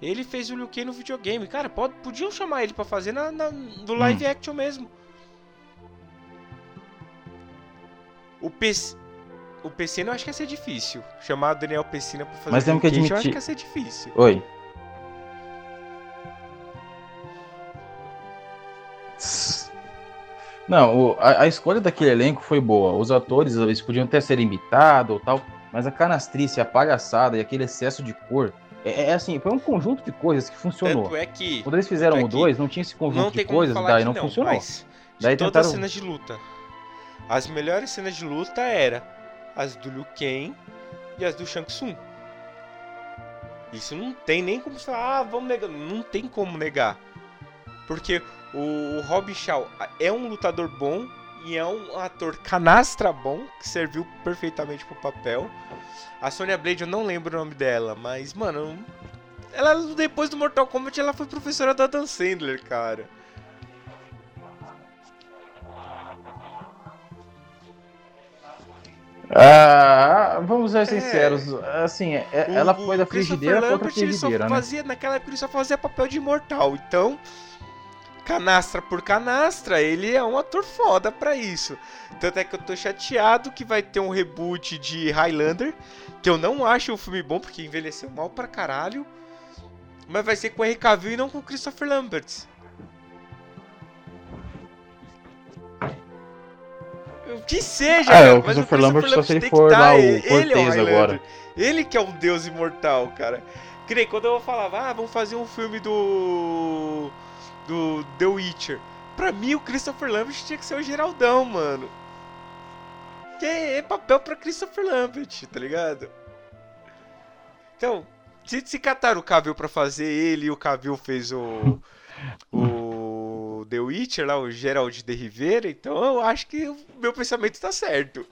Ele fez o Liu Kang no videogame. Cara, pode, podiam chamar ele pra fazer na, na- do live Hum. action mesmo. O PC, o PC eu acho que ia ser difícil. Chamar o Daniel Pessina pra fazer Mas temos que Kang, eu acho admitir- que ia ser difícil. Oi. Não, a, a escolha daquele elenco foi boa. Os atores, eles podiam até ser imitados ou tal, mas a canastrice, a palhaçada e aquele excesso de cor, é, é assim, foi um conjunto de coisas que funcionou. Tanto é que Quando eles fizeram é o que 2, não tinha esse conjunto de coisas, daí não, não, funcionou. mas Daí todas tentaram- as cenas de luta, as melhores cenas de luta era as do Liu Kang e as do Shang Tsung. Isso não tem nem como falar, ah, vamos negar. Não tem como negar. Porque o, o Robin Shaw é um lutador bom e é um ator canastra bom, que serviu perfeitamente pro papel. A Sonya Blade, eu não lembro o nome dela, mas, mano, ela depois do Mortal Kombat ela foi professora da Dan Sandler, cara. Ah, vamos ser sinceros, assim, é- O- ela foi da frigideira contra a Lambert, ele só frigideira, né? fazia, Naquela época ele só fazia papel de imortal, então. Canastra por canastra, ele é um ator foda pra isso. Tanto é que eu tô chateado que vai ter um reboot de Highlander, que eu não acho um filme bom, porque envelheceu mal pra caralho. Mas vai ser com o Henry Cavill e não com o Christopher Lambert. O que seja, Ah, cara, o Christopher Lambert só se ele for lá o ele- é o Cortez Highlander. agora. Ele que é um deus imortal, cara. Que nem quando eu falava, ah, vamos fazer um filme do. Do The Witcher. Pra mim, o Christopher Lambert tinha que ser o Geraldão, mano. Que é papel pra Christopher Lambert, tá ligado? Então, se, se cataram o Cavill pra fazer ele e o Cavill fez o. [LAUGHS] o. The Witcher lá, o Gerald de Rivera, então eu acho que o meu pensamento tá certo.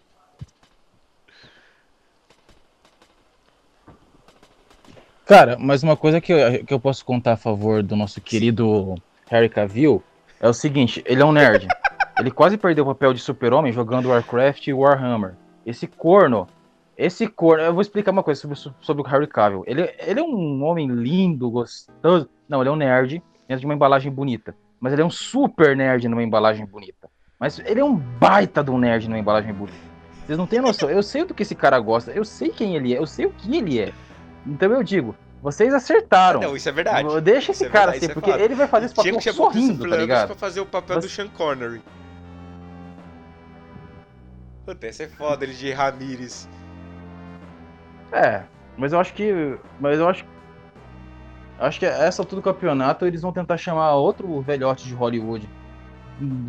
Cara, mas uma coisa que eu, que eu posso contar a favor do nosso querido Harry Cavill é o seguinte, ele é um nerd. ele quase perdeu o papel de super-homem jogando Warcraft e Warhammer. Esse corno, esse corno, eu vou explicar uma coisa sobre, sobre o Harry Cavill. Ele, ele é um homem lindo, gostoso. Não, ele é um nerd dentro de uma embalagem bonita. Mas ele é um super nerd numa embalagem bonita. Mas ele é um baita de um nerd numa embalagem bonita. Vocês não têm noção. Eu sei do que esse cara gosta. Eu sei quem ele é. Eu sei o que ele é. Então eu digo, vocês acertaram. Não, isso é verdade. Deixa esse é cara verdade, assim, é porque fato. ele vai fazer esse Tinha papel o sorrindo, tá ligado? pra fazer o papel do Sean Connery. Puta, essa é foda, ele de Ramires. É, mas eu acho que. Mas eu acho. Acho que essa altura do campeonato eles vão tentar chamar outro velhote de Hollywood.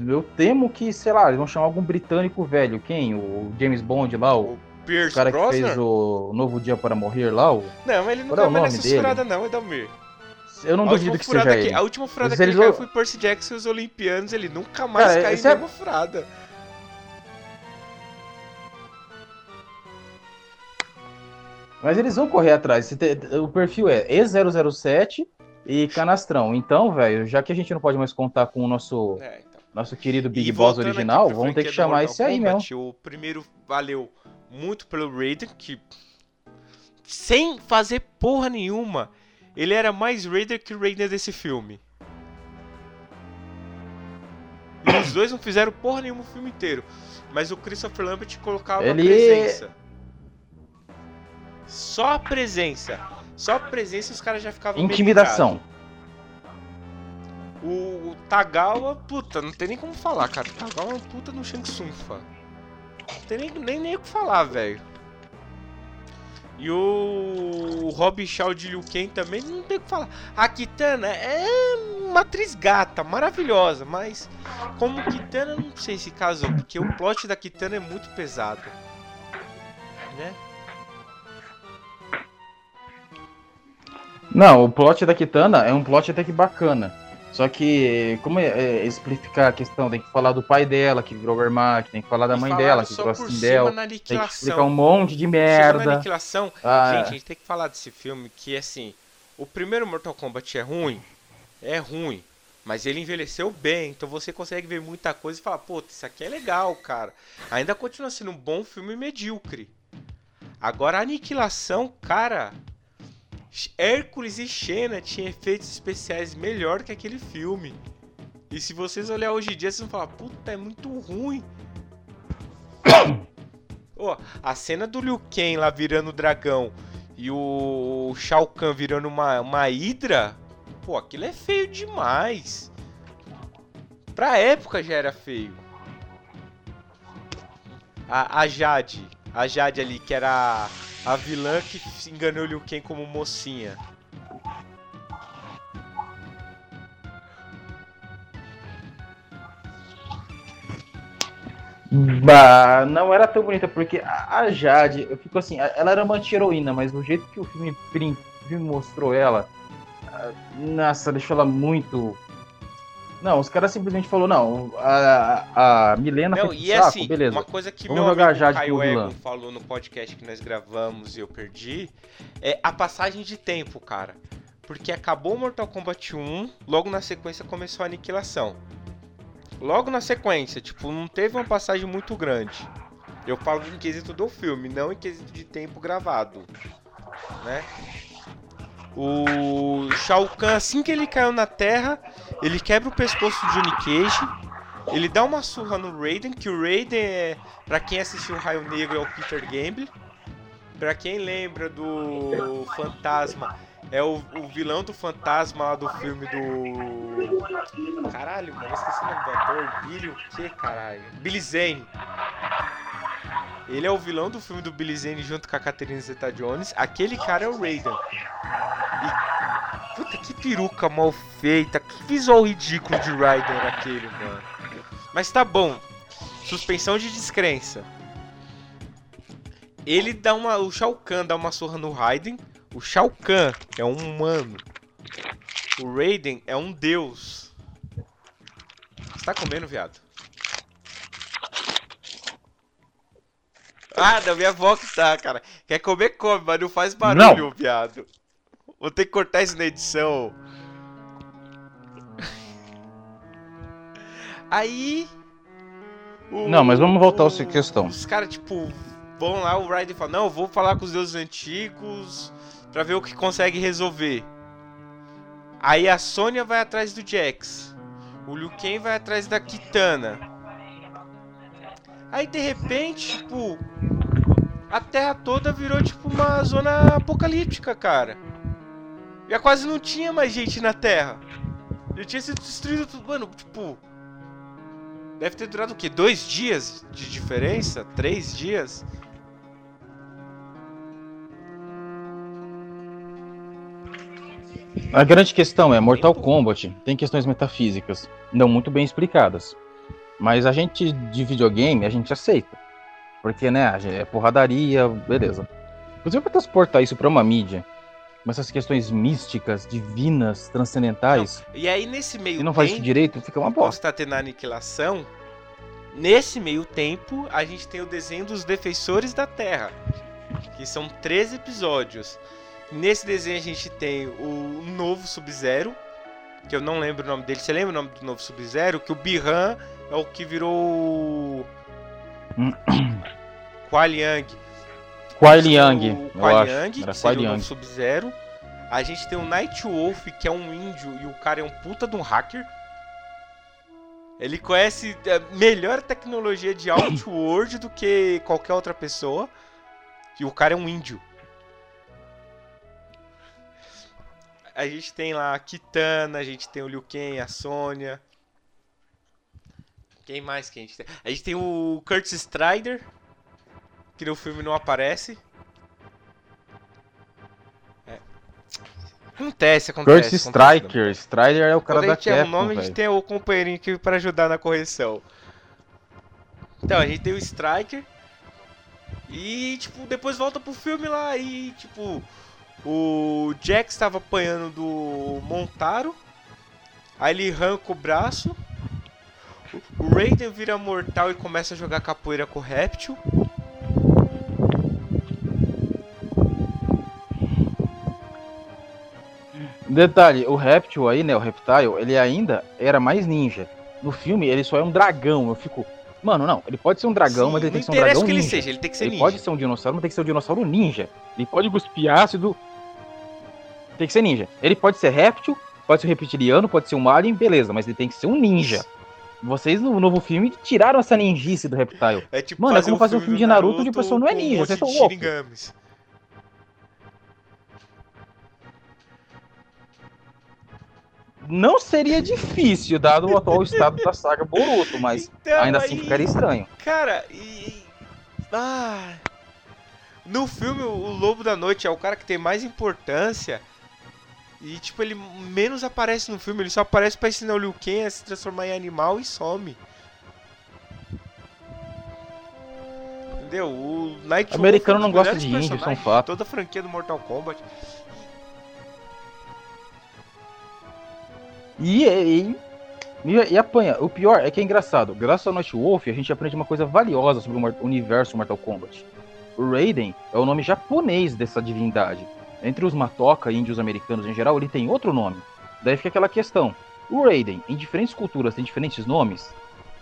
Eu temo que, sei lá, eles vão chamar algum britânico velho. Quem? O James Bond lá, o, O Pierce cara que Brosnan? fez o Novo Dia para Morrer lá. O... Não, mas ele não Qual é o mais nome nessa dele? furada não, Edalmir. Eu não a duvido que seja que, ele. A última furada que ele caiu foi Percy Jackson e os Olimpianos, ele nunca mais Cara, caiu em é- nenhuma furada. Mas eles vão correr atrás. O perfil é E007 e Canastrão. Então, velho, já que a gente não pode mais contar com o nosso, É, então. nosso querido Big E Boss original, vamos ter que chamar esse aí mesmo. O primeiro valeu muito pelo Raiden, que sem fazer porra nenhuma, ele era mais Raider que o Raiden desse filme. E os dois não fizeram porra nenhuma o filme inteiro. Mas o Christopher Lambert colocava Ele- presença. Só a presença. Só a presença e os caras já ficavam Intimidação. O, o Tagawa, puta, não tem nem como falar, cara. O Tagawa é um puta no Shang Tsung, fã. Não tem nem, nem, nem o que falar, velho. E o, o Rob Shaw de Liu Kang também não tem o que falar. A Kitana é uma atriz gata, maravilhosa, mas como Kitana não sei se casou, porque o plot da Kitana é muito pesado. Né? Não, o plot da Kitana é um plot até que bacana. Só que, como é, é, explicar a questão? Tem que falar do pai dela, que virou Wehrmacht, tem que falar da mãe dela, que virou na Tem que explicar um monte de Chegou na merda. aniquilação, Ah, Gente, a gente tem que falar desse filme que, assim, o primeiro Mortal Kombat é ruim, é ruim, mas ele envelheceu bem, então você consegue ver muita coisa e falar, pô, isso aqui é legal, cara. Ainda continua sendo um bom filme medíocre. Agora, a Aniquilação, cara, Hércules e Xena tinham efeitos especiais melhor que aquele filme. E se vocês olhar hoje em dia, vocês vão falar, puta, é muito ruim. [COUGHS] Ó, a cena do Liu Kang lá virando dragão e o Shao Kahn virando uma, uma hidra, pô, aquilo é feio demais. Pra época já era feio. A, a Jade, a Jade ali, que era a, vilã que enganou o Liu Kang como mocinha. Bah, não era tão bonita, porque a, Jade, eu fico assim, ela era uma anti-heroína, mas o jeito que o filme, prim- o filme mostrou ela, ah, nossa, deixou ela muito. Não, os caras simplesmente falou não, a, a Milena Não, foi e saco, assim, beleza. uma coisa que Vamos meu jogar amigo Jade Caio. Egon falou no podcast que nós gravamos e eu perdi, é a passagem de tempo, cara. Porque acabou o Mortal Kombat 1, logo na sequência começou a aniquilação. Logo na sequência, tipo, não teve uma passagem muito grande. Eu falo em quesito do filme, não em quesito de tempo gravado, né? O Shao Kahn, assim que ele caiu na Terra, ele quebra o pescoço do Johnny Cage. Ele dá uma surra no Raiden, que o Raiden é, pra quem assistiu o Raio Negro, é o Peter Gamble. Pra quem lembra do Fantasma, é o, o vilão do Fantasma lá do filme do. Caralho, mano, esqueci o nome do ator. Billy o que, caralho? Billy Zane. Ele é o vilão do filme do Billy Zane junto com a Catherine Zeta-Jones. Aquele cara é o Raiden. E... Puta, que peruca mal feita. Que visual ridículo de Raiden aquele, mano. Mas tá bom. Suspensão de descrença. Ele dá uma. O Shao Kahn dá uma surra no Raiden. O Shao Kahn é um humano. O Raiden é um deus. Você tá comendo, viado? Ah, da minha avó que tá, cara. Quer comer, come, mas não faz barulho, Não. viado. Vou ter que cortar isso na edição. [LAUGHS] Aí. o- Não, mas vamos voltar a essa questão. Os caras, tipo, vão lá, o Raiden fala: Não, eu vou falar com os deuses antigos pra ver o que consegue resolver. Aí a Sônia vai atrás do Jax. O Liu Kang vai atrás da Kitana. Aí de repente, tipo, a Terra toda virou tipo uma zona apocalíptica, cara. Já quase não tinha mais gente na Terra. Já tinha sido destruído tudo. Mano, tipo. Deve ter durado o quê? Dois dias de diferença? Três dias? A grande questão é, Mortal Kombat tem questões metafísicas, não muito bem explicadas. Mas a gente de videogame, a gente aceita. Porque, né, é porradaria, beleza. Inclusive pra transportar isso pra uma mídia, com essas questões místicas, divinas, transcendentais, E aí nesse meio e não faz isso tempo, direito, fica uma bosta. estar tendo a aniquilação. Nesse meio tempo, a gente tem o desenho dos Defensores da Terra. Que são 13 episódios. Nesse desenho a gente tem o novo Sub-Zero. Que eu não lembro o nome dele. Você lembra o nome do novo Sub-Zero? Que o Bihan é o que virou o. [COUGHS] Kuai Liang. Kuai Liang, o Kuai. Liang, que seria o novo. Sub-Zero. A gente tem o Night Wolf, que é um índio e o cara é um puta de um hacker. Ele conhece a melhor tecnologia de [COUGHS] Outworld do que qualquer outra pessoa. E o cara é um índio. A gente tem lá a Kitana, a gente tem o Liu Kang, a Sônia. Quem mais que a gente tem? A gente tem o Curtis Strider, que no filme não aparece. É. Acontece, acontece. Curse acontece, Striker, Strider é o cara da gente erra o Capcom, nome, a gente tem o companheirinho aqui para ajudar na correção. Então, a gente tem o Striker. E, tipo, depois volta pro filme lá e, tipo, o Jax estava apanhando do Montaro. Aí ele arranca o braço. O Raiden vira mortal e começa a jogar capoeira com o Réptil. Detalhe, o Reptil aí, né, o Reptile, ele ainda era mais ninja. No filme, ele só é um dragão. Eu fico, mano, não, ele pode ser um dragão, Sim, mas ele tem que ser um dragão que ele ninja. seja, ele tem que ser ele ninja. pode ser um dinossauro, mas tem que ser um dinossauro ninja. Ele pode cuspir ácido. Tem que ser ninja. Ele pode ser réptil, pode ser um reptiliano, pode ser um alien, beleza, mas ele tem que ser um ninja. Vocês no novo filme tiraram essa ninjice do Reptile. É tipo Mano, é como fazer um filme de Naruto onde o pessoal não é um ninja, vocês de são loucos. shinigamis. Não seria difícil, dado o atual estado da saga Boruto, mas [LAUGHS] Então, ainda assim aí, ficaria estranho. Cara, e. Ah. No filme, o Lobo da Noite é o cara que tem mais importância. E, tipo, ele menos aparece no filme. Ele só aparece pra ensinar o Liu Kang a se transformar em animal e some. Entendeu? O Night Americano é não gosta de índio, isso é um fato. Toda a franquia do Mortal Kombat. E, e, e, e apanha. O pior é que é engraçado. Graças ao Night Wolf, a gente aprende uma coisa valiosa sobre o universo Mortal Kombat. O Raiden é o nome japonês dessa divindade. Entre os Matoka e índios americanos em geral, ele tem outro nome. Daí fica aquela questão. O Raiden, em diferentes culturas, tem diferentes nomes.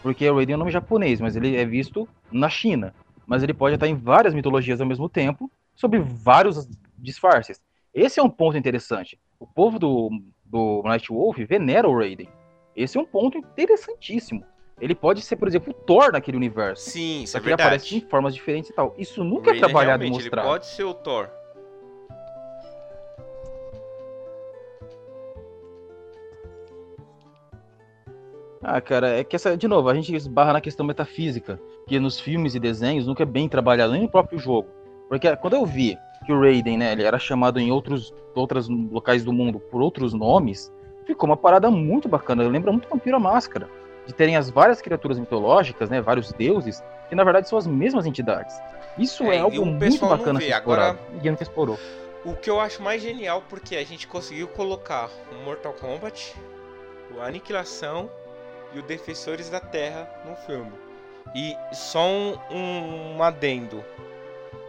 Porque o Raiden é um nome japonês, mas ele é visto na China. Mas ele pode estar em várias mitologias ao mesmo tempo, sob vários disfarces. Esse é um ponto interessante. O povo do, do Night Wolf venera o Raiden. Esse é um ponto interessantíssimo. Ele pode ser, por exemplo, o Thor naquele universo. Sim, isso é que ele verdade. aparece de formas diferentes e tal. Isso nunca é trabalhado e mostrado. Ele pode ser o Thor. Ah, cara, é que essa, de novo, a gente esbarra na questão metafísica, que nos filmes e desenhos nunca é bem trabalhado, nem no próprio jogo. Porque quando eu vi que o Raiden, né, ele era chamado em outros, outros locais do mundo por outros nomes, ficou uma parada muito bacana. Eu lembro muito Vampiro à Máscara, de terem as várias criaturas mitológicas, né, vários deuses, que na verdade são as mesmas entidades. Isso É, é, algo muito bacana Agora- explorado. Ninguém nunca explorou. O que eu acho mais genial, porque a gente conseguiu colocar o Mortal Kombat, o Aniquilação e o Defensores da Terra no filme. E só um, um, um adendo.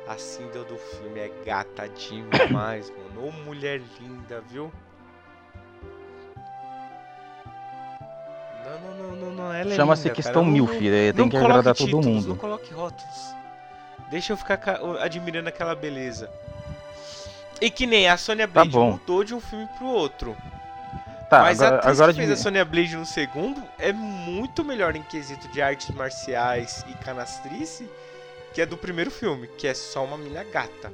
A Cinda do filme é gata demais, [COUGHS] mano. Ô mulher linda, viu? Não, não, não, não, não. Ela é Chama-se questão cara. Milf, não- né, tem que agradar todo títulos, mundo. Não coloque rótulos. Deixa eu ficar ca- admirando aquela beleza. E que nem a Tá Blade bom. mudou de um filme pro outro. Tá, Mas a agora, atriz agora que fez a. Sonya Blade no segundo é muito melhor em quesito de artes marciais e canastrice que é do primeiro filme, que é só uma milha gata.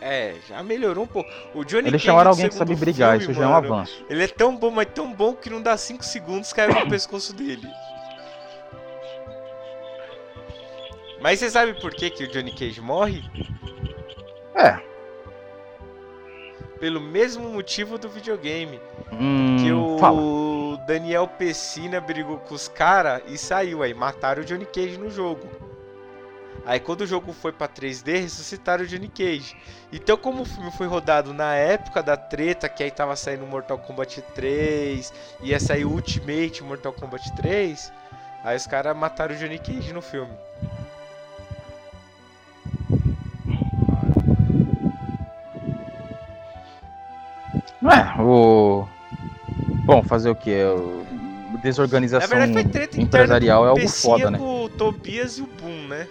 É, já melhorou um pouco. O Johnny Eles Cage chamaram alguém que sabe brigar, filme, isso já é um mano, avanço. Ele é tão bom, mas tão bom que não dá 5 segundos caiu no [COUGHS] pescoço dele. Mas você sabe por que, que o Johnny Cage morre? É. Pelo mesmo motivo do videogame. Hum, Que o fala. Daniel Pessina brigou com os caras e saiu. Aí mataram o Johnny Cage no jogo. Aí quando o jogo foi pra 3D, ressuscitaram o Johnny Cage. Então como o filme foi rodado na época da treta, que aí tava saindo Mortal Kombat 3, ia sair Ultimate Mortal Kombat 3, aí os caras mataram o Johnny Cage no filme. Não é, o... Bom, fazer o quê? O- Na Desorganização verdade foi treta empresarial é algo foda, né? com o Tobias e o Boom, né?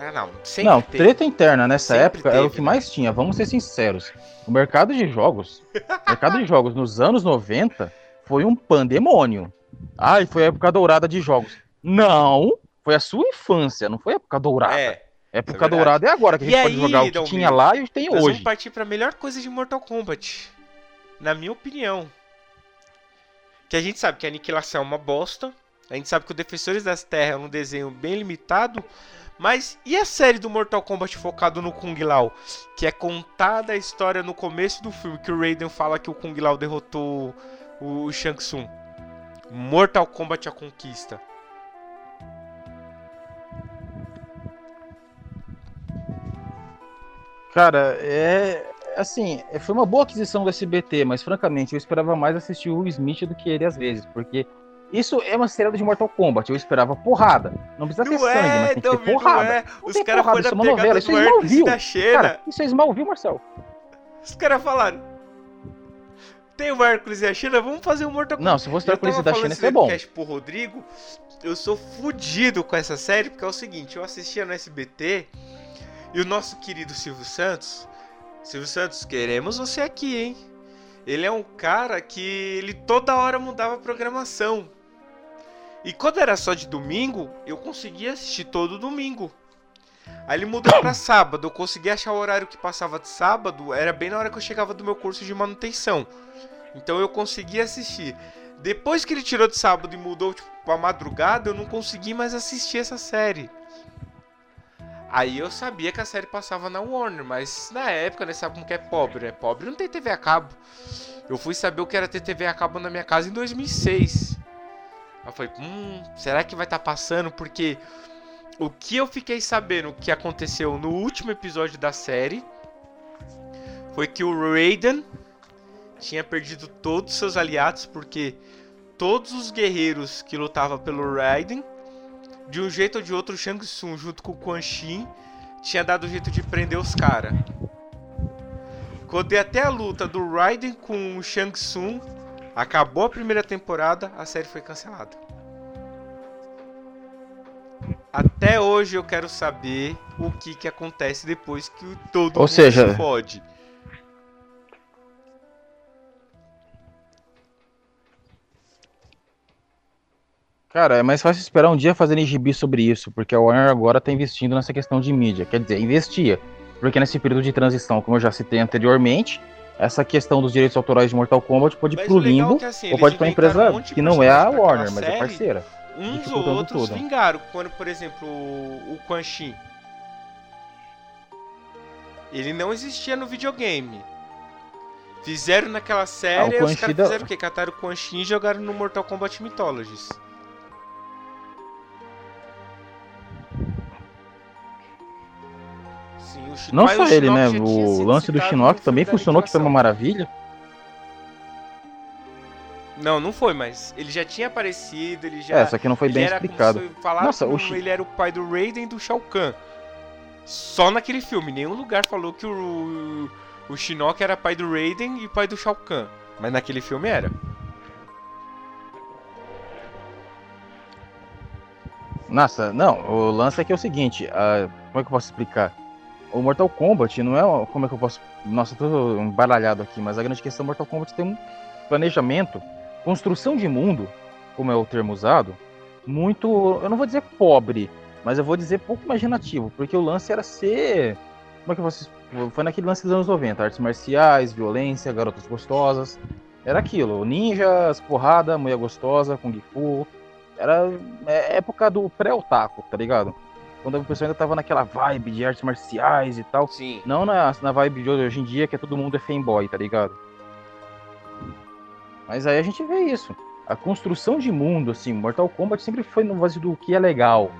Ah, não. Não, teve. treta interna nessa Sempre época era o teve, que né? mais tinha, vamos ser sinceros. O mercado de jogos, mercado de jogos nos anos 90 foi um pandemônio. Ai, foi a época dourada de jogos. Não, foi a sua infância, não foi a época dourada. É. época verdade. dourada é agora que a gente pode jogar o que tinha lá e tem Nós vamos hoje. partir pra melhor coisa de Mortal Kombat. Na minha opinião. Que a gente sabe que a aniquilação é uma bosta. A gente sabe que o Defensores das Terras é um desenho bem limitado. Mas e a série do Mortal Kombat focado no Kung Lao? Que é contada a história no começo do filme. Que o Raiden fala que o Kung Lao derrotou o Shang Tsung. Mortal Kombat A Conquista. Cara, é. Assim, foi uma boa aquisição do SBT, mas francamente eu esperava mais assistir o Will Smith do que ele às vezes, porque isso é uma série de Mortal Kombat. Eu esperava porrada. Não precisa ter Não sangue, mas é, tem que ter Dalmir, não porrada. é. Não Os tem caras porrada, isso é uma novela, isso é e da Xena. Cara, isso é Smallville, Marcel. Os caras falaram. Tem o Hércules e a China, vamos fazer um Mortal Kombat. Não, se fosse o Hércules da falando China, isso é bom. pro Rodrigo, eu sou fudido com essa série, porque é o seguinte, eu assistia no SBT e o nosso querido Silvio Santos, Silvio Santos, queremos você aqui, hein? Ele é um cara que ele toda hora mudava a programação. E quando era só de domingo, eu conseguia assistir todo domingo. Aí ele mudou pra [COUGHS] sábado, eu consegui achar o horário que passava de sábado, era bem na hora que eu chegava do meu curso de manutenção. Então eu consegui assistir. Depois que ele tirou de sábado e mudou tipo, pra madrugada, eu não consegui mais assistir essa série. Aí eu sabia que a série passava na Warner, mas na época, né, sabe como que é pobre, né? Pobre não tem TV a cabo. Eu fui saber o que era ter TV a cabo na minha casa em 2006. Aí eu falei, hum, será que vai estar passando? Porque o que eu fiquei sabendo que aconteceu no último episódio da série foi que o Raiden tinha perdido todos os seus aliados porque todos os guerreiros que lutavam pelo Raiden, de um jeito ou de outro, o Shang Tsung junto com o Quan Chi tinha dado o jeito de prender os caras. Quando ia até a luta do Raiden com o Shang Tsung, acabou a primeira temporada, a série foi cancelada. Até hoje eu quero saber o que que acontece depois que o- todo Ou mundo seja- se fode. Cara, é mais fácil esperar um dia fazerem gibi sobre isso, porque a Warner agora tá investindo nessa questão de mídia. Quer dizer, investia. Porque nesse período de transição, como eu já citei anteriormente, essa questão dos direitos autorais de Mortal Kombat pode ir pro o legal é limbo, que, assim, ou pode pra empresa um que não é a Warner, mas é série. parceira. Uns ou outros tudo. vingaram. Quando, por exemplo, o, Quan Chi. Ele não existia no videogame. Fizeram naquela série, Ah, o e os caras da- fizeram o quê? Cataram o Quan Chi e jogaram no Mortal Kombat Mythologies. Não mas só ele, né? O lance do Shinnok no também funcionou, que foi uma maravilha. Não, não foi, mas ele já tinha aparecido, ele já... É, só que não foi bem explicado. se falaram Nossa, o Shi- ele era o pai do Raiden e do Shao Kahn. Só naquele filme, nenhum lugar falou que o, o Shinnok era pai do Raiden e pai do Shao Kahn. Mas naquele filme era. Nossa, não, o lance é que é o seguinte, a- como é que eu posso explicar? O Mortal Kombat não é, como é que eu posso, nossa, tô embaralhado aqui, mas a grande questão do Mortal Kombat tem um planejamento, construção de mundo, como é o termo usado, muito, eu não vou dizer pobre, mas eu vou dizer pouco imaginativo, porque o lance era ser, como é que posso, foi naquele lance dos anos 90, artes marciais, violência, garotas gostosas, era aquilo, ninjas, porrada, mulher gostosa, kung fu, era é época do pré-otaku, tá ligado? Quando o pessoal ainda tava naquela vibe de artes marciais e tal. Sim. Não na, na vibe de hoje em dia, que é todo mundo é fanboy, tá ligado? Mas aí a gente vê isso. A construção de mundo, assim, Mortal Kombat sempre foi no base do que é legal.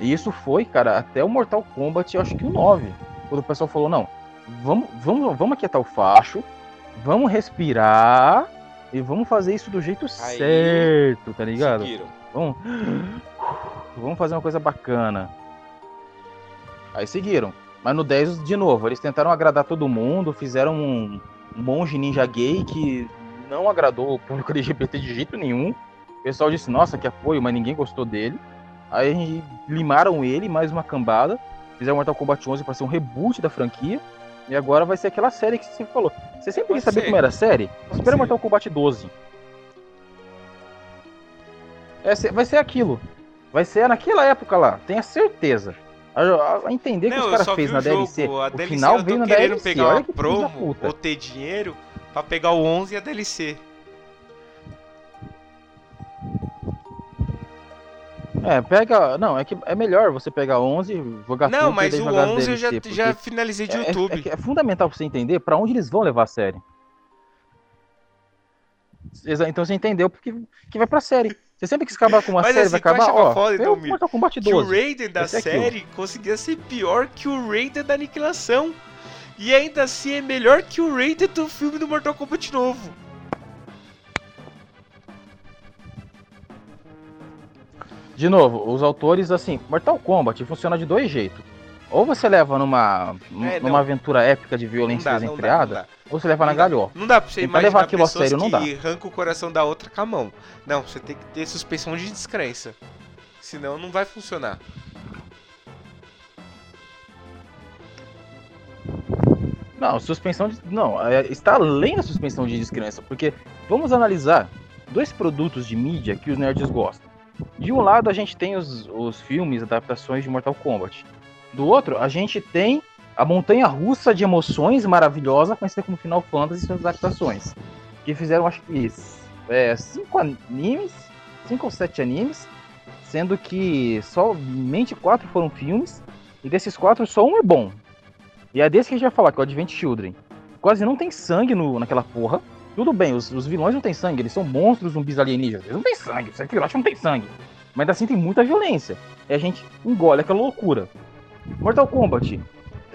E isso foi, cara, até o Mortal Kombat, eu acho que o 9. Quando o pessoal falou, não, vamos, vamos, vamos aquietar o facho, vamos respirar e vamos fazer isso do jeito Aí, certo, tá ligado? Seguiram. Vamos, [GASPS] vamos fazer uma coisa bacana. Aí seguiram. Mas no 10, de novo, eles tentaram agradar todo mundo, fizeram um monge ninja gay que não agradou o público [LAUGHS] LGBT de jeito nenhum. O pessoal disse, nossa, que apoio, mas ninguém gostou dele. Aí limaram ele, mais uma cambada. Fizeram Mortal Kombat 11 para ser um reboot da franquia. E agora vai ser aquela série que você sempre falou. Você sempre quis saber como era a série? Pode Espera ser. Mortal Kombat 12. É, vai ser aquilo. Vai ser naquela época lá, tenha certeza. A, a- entender que Não, os caras fez na o jogo. DLC. O DLC final eu veio na querendo DLC. pegar Olha uma que promo ou ter dinheiro pra pegar o 11 e a DLC. É, pega. Não, é que é melhor você pegar 11, jogar Não, tudo mas o jogar 11 eu já, já finalizei de é- é- YouTube. É, que é fundamental pra você entender pra onde eles vão levar a série. Então você entendeu porque que vai pra série. Você sempre quis acabar com uma Mas série, assim, vai acabar, ó. foda, então, Mir, Mortal Kombat que o 12. Raiden da aquilo. série conseguia ser pior que o Raiden da Aniquilação. E ainda assim é melhor que o Raiden do filme do Mortal Kombat novo. De novo, os autores, assim, Mortal Kombat funciona de dois jeitos. Ou você leva numa, É, numa não. aventura épica de violência desenfreada. Ou você leva na dá. galhofa. Não dá pra você Tentar imaginar levar aquilo a sério, não que arrancam o coração da outra com a mão. Não, você tem que ter suspensão de descrença. Senão não vai funcionar. Não, suspensão de. Não, é- está além da suspensão de descrença, porque vamos analisar dois produtos de mídia que os nerds gostam. De um lado, a gente tem os, os filmes, adaptações de Mortal Kombat. Do outro, a gente tem a montanha russa de emoções maravilhosa, conhecida como Final Fantasy e suas adaptações. Que fizeram, acho que, é, cinco animes, cinco ou sete animes, sendo que somente quatro foram filmes, e desses quatro, só um é bom, e é desse que a gente vai falar, que é o Advent Children. Quase não tem sangue no, naquela porra. Tudo bem, os, os vilões não têm sangue, eles são monstros zumbis alienígenas. Eles não têm sangue, esse filhote não tem sangue. Mas assim tem muita violência. E a gente engole aquela loucura. Mortal Kombat.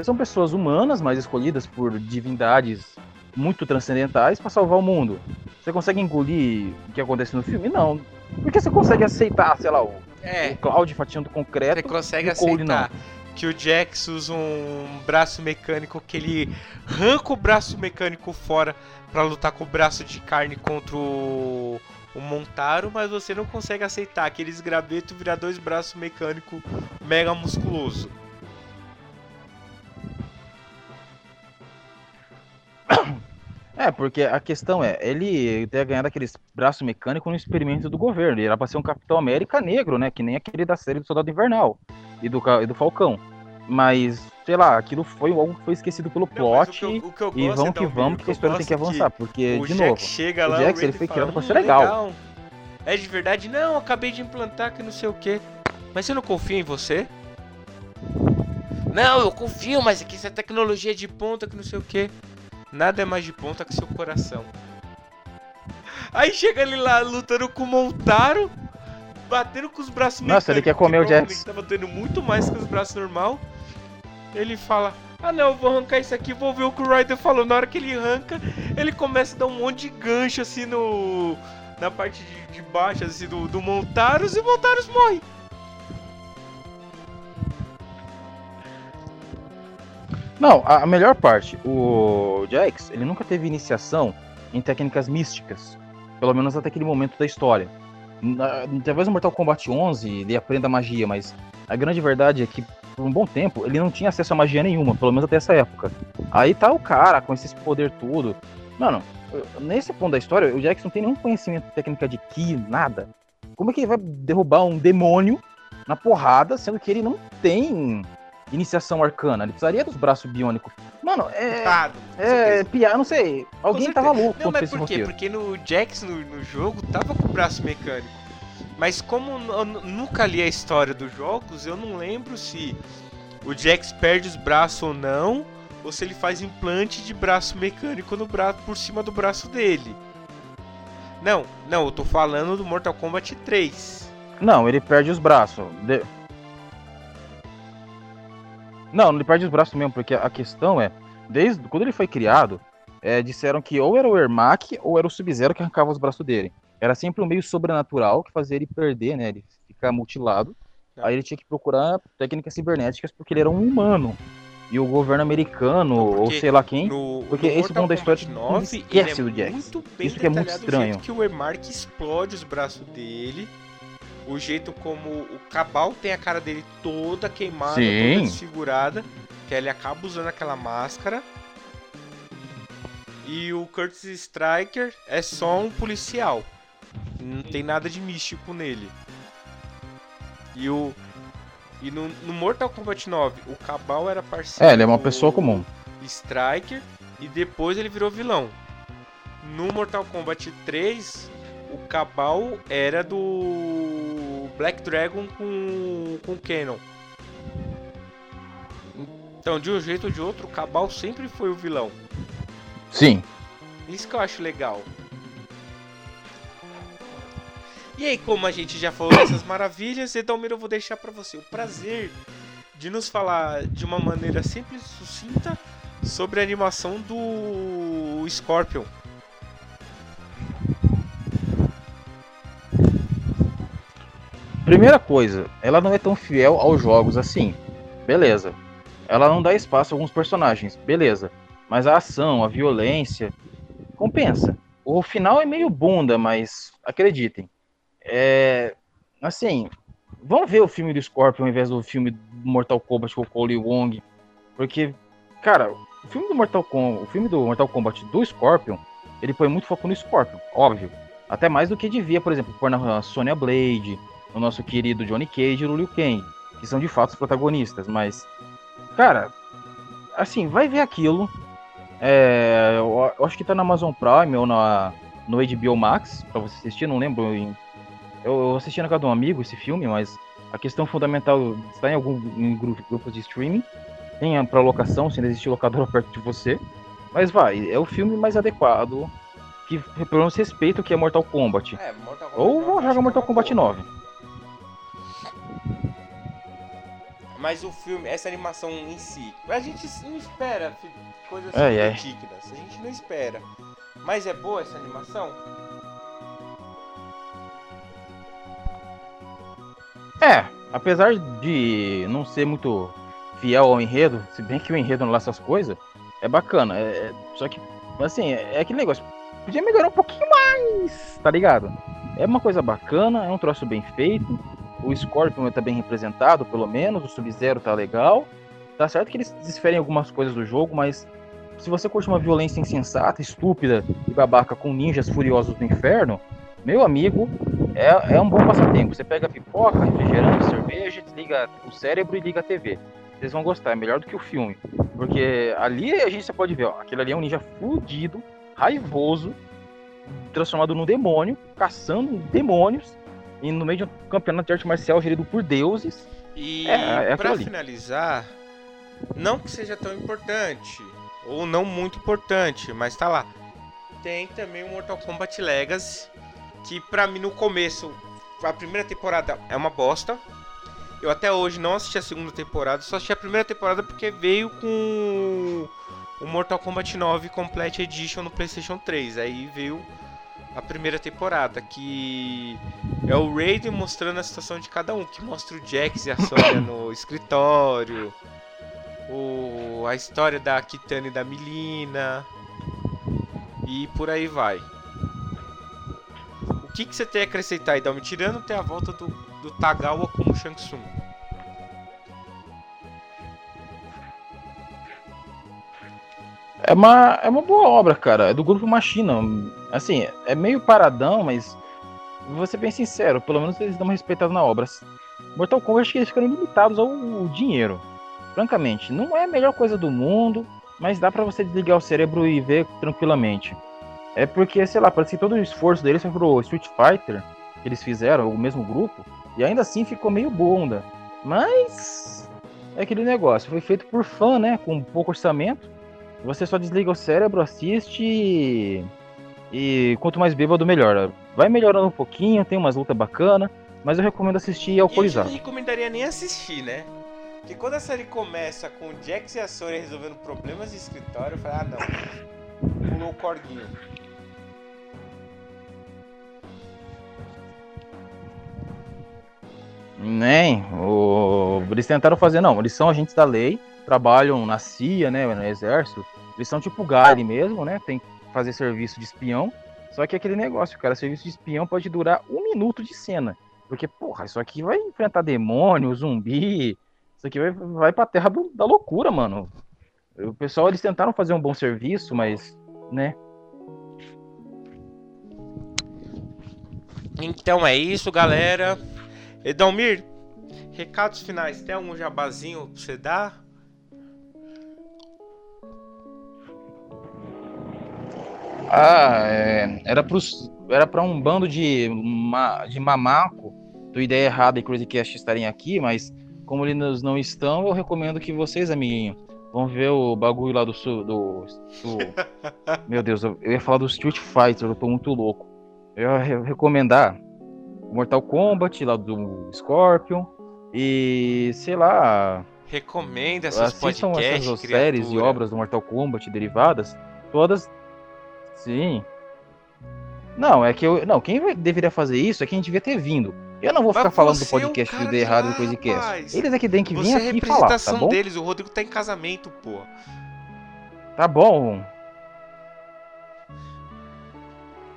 São pessoas humanas, mas escolhidas por divindades muito transcendentais para salvar o mundo. Você consegue engolir o que acontece no filme? Não. Porque você consegue aceitar, sei lá, o, É, o Cloud fatiando você concreto. consegue e o Cole aceitar que o Jax usa um braço mecânico que ele arranca o braço mecânico fora pra lutar com o braço de carne contra o, o Montaro, mas você não consegue aceitar aqueles gravetos virar dois braços mecânico mega musculoso. [COUGHS] É, porque a questão é, ele ter ganhado aqueles braços mecânicos no experimento do governo. Ele era pra ser um Capitão América negro, né? Que nem aquele da série do Soldado Invernal e do, e do Falcão. Mas, sei lá, aquilo foi algo que foi esquecido pelo plot. Não, o que eu, o que eu e gosto, vamos que vamos, o que a história tem que avançar. Porque, o de Jack novo, chega o lá, Jax, Randy ele foi criado pra "Hum, ser legal." É de verdade? Não, eu acabei de implantar que não sei o que. Mas você não confia em você? Não, eu confio, mas aqui essa tecnologia é de ponta que não sei o que. Nada é mais de ponta que seu coração. Aí chega ele lá lutando com o Montaro, batendo com os braços Nossa, ele quer comer o Jax. provavelmente Tá batendo muito mais que os braços normal. Ele fala: Ah não, eu vou arrancar isso aqui, vou ver o que o Ryder falou. Na hora que ele arranca, ele começa a dar um monte de gancho assim no. Na parte de, de baixo assim, do, do Montaros e o Montaros morre. Não, a melhor parte, o Jax, ele nunca teve iniciação em técnicas místicas, pelo menos até aquele momento da história. Talvez no Mortal Kombat 11 ele aprenda magia, mas a grande verdade é que por um bom tempo ele não tinha acesso a magia nenhuma, pelo menos até essa época. Aí tá o cara com esse poder tudo. Mano, nesse ponto da história, o Jax não tem nenhum conhecimento técnica de Ki, nada. Como é que ele vai derrubar um demônio na porrada, sendo que ele não tem iniciação arcana? Ele precisaria dos braços biônicos. Mano, é. Com É, piar, não sei. Alguém tava louco Não, quando mas fez esse por quê? roteiro. Porque no Jax no, no jogo tava com o braço mecânico. Mas como eu nu- nunca li a história dos jogos, eu não lembro se o Jax perde os braços ou não, ou se ele faz implante de braço mecânico no braço por cima do braço dele. Não, não, eu tô falando do Mortal Kombat 3. Não, ele perde os braços. De- Não, ele perde os braços mesmo, porque a questão é, desde quando ele foi criado, é, disseram que ou era o Ermac ou era o Sub-Zero que arrancava os braços dele. Era sempre um meio sobrenatural que fazia ele perder, né? Ele ficar mutilado. Tá. Aí ele tinha que procurar técnicas cibernéticas porque ele era um humano. E o governo americano, Não, ou sei lá quem, No, Porque no esse ponto da história, Kombat todo mundo 9, esquece ele do Jax. Muito bem Isso que é muito estranho. Que o Emark explode os braços dele, o jeito como o Cabal tem a cara dele toda queimada, Sim. toda desfigurada, que ele acaba usando aquela máscara. E o Curtis Striker é só um policial. Não tem nada de místico nele. E o e no, no Mortal Kombat 9, o Cabal era parceiro É, ele é uma pessoa comum. Striker e depois ele virou vilão. No Mortal Kombat 3, o Cabal era do Black Dragon com com Canon. Então, de um jeito ou de outro, o Cabal sempre foi o vilão. Sim. Isso que eu acho legal. E aí, como a gente já falou dessas maravilhas, Edelmiro, eu vou deixar pra você o prazer de nos falar de uma maneira simples e sucinta sobre a animação do Scorpion. Primeira coisa, ela não é tão fiel aos jogos assim. Beleza. Ela não dá espaço a alguns personagens. Beleza. Mas a ação, a violência, compensa. O final é meio bunda, mas acreditem. É. Assim, vamos ver o filme do Scorpion ao invés do filme do Mortal Kombat com o Cole Wong. Porque, cara, o filme do Mortal Kombat, o filme do Mortal Kombat do Scorpion, ele põe muito foco no Scorpion, óbvio. Até mais do que devia, por exemplo, pôr na Sonya Blade, o nosso querido Johnny Cage e o Liu Kang, que são de fato os protagonistas, mas, cara, assim, vai ver aquilo. É, eu, acho que tá na Amazon Prime ou na, no HBO Max, pra você assistir, não lembro. em- eu, eu assisti na casa de um amigo esse filme, mas a questão fundamental está em algum em grupos de streaming. Tem para locação, se não existe locadora [LAUGHS] perto de você. Mas vai, é o filme mais adequado, que pelo menos respeita o que é Mortal Kombat. É, Mortal Ou vou jogar Mortal Kombat 9. Mas o filme, essa animação em si, a gente não espera coisas Ai, ai. dignas. A gente não espera. Mas é boa essa animação? É, apesar de não ser muito fiel ao enredo, se bem que o enredo não lá essas coisas, é bacana. É, é- só que, assim, é, é aquele negócio. Podia melhorar um pouquinho mais, tá ligado? É uma coisa bacana, é um troço bem feito. O Scorpion tá bem representado, pelo menos. O Sub-Zero tá legal. Tá certo que eles desferem algumas coisas do jogo, mas se você curte uma violência insensata, estúpida e babaca com ninjas furiosos do inferno, meu amigo, é, é um bom passatempo. Você pega pipoca, refrigerante, cerveja, desliga o cérebro e liga a TV. Vocês vão gostar, é melhor do que o filme. Porque ali a gente pode ver, ó, aquele ali é um ninja fudido, raivoso, transformado num demônio, caçando demônios, e no meio de um campeonato de arte marcial gerido por deuses. E é, é pra finalizar, não que seja tão importante, ou não muito importante, mas tá lá. Tem também o Mortal Kombat Legacy, que pra mim no começo, a primeira temporada é uma bosta. Eu até hoje não assisti a segunda temporada, só assisti a primeira temporada porque veio com o Mortal Kombat 9 Complete Edition no PlayStation 3. Aí veio a primeira temporada, que é o Raiden mostrando a situação de cada um, que mostra o Jax e a Sonya no [COUGHS] escritório, o, a história da Kitana e da Milina, e por aí vai que, que você tem a acrescentar, Idalme? Tirando até a volta do, do Tagawa como Shang Tsung. É uma, é uma boa obra, cara. É do grupo Machina. Assim, é meio paradão, mas vou ser bem sincero, pelo menos eles dão uma respeitada na obra. Mortal Kombat acho que eles ficaram limitados ao dinheiro. Francamente, não é a melhor coisa do mundo, mas dá para você desligar o cérebro e ver tranquilamente. É porque, sei lá, parece que todo o esforço deles foi pro Street Fighter, que eles fizeram, o mesmo grupo, e ainda assim ficou meio bunda. Mas é aquele negócio, foi feito por fã, né? Com pouco orçamento. Você só desliga o cérebro, assiste e, e quanto mais bêbado, melhor. Vai melhorando um pouquinho, tem umas lutas bacanas, mas eu recomendo assistir alcoolizado. E eu não recomendaria nem assistir, né? Porque quando a série começa com o Jax e a Sony resolvendo problemas de escritório, eu falei, ah não, pulou o corguinho. Nem. O... Eles tentaram fazer, não. Eles são agentes da lei, trabalham na CIA, né? No exército. Eles são tipo Gary mesmo, né? Tem fazer serviço de espião. Só que aquele negócio, cara, serviço de espião pode durar um minuto de cena. Porque, porra, isso aqui vai enfrentar demônio, zumbi. Isso aqui vai, vai pra terra do, da loucura, mano. O pessoal, eles tentaram fazer um bom serviço, mas, né? Então é isso, galera. Edalmir, recados finais. Tem algum jabazinho pra você dar? Ah, é, era, pros, era pra um bando de, ma, de mamaco do Ideia Errada e Crazycast estarem aqui, mas como eles não estão, eu recomendo que vocês, amiguinho, vão ver o bagulho lá do. do, do [LAUGHS] meu Deus, eu ia falar do Street Fighter, eu tô muito louco. Eu ia recomendar Mortal Kombat, lá do Scorpion. E, sei lá. Recomenda essas podcasts, essas séries e obras do Mortal Kombat derivadas. Todas. Sim. Não, é que eu. Não, quem deveria fazer isso é quem devia ter vindo. Eu não vou ficar falando do podcast é The Errado do Coisicast. Eles é que tem que vir aqui e falar, tá bom? deles, o Rodrigo tá em casamento, pô. Tá bom.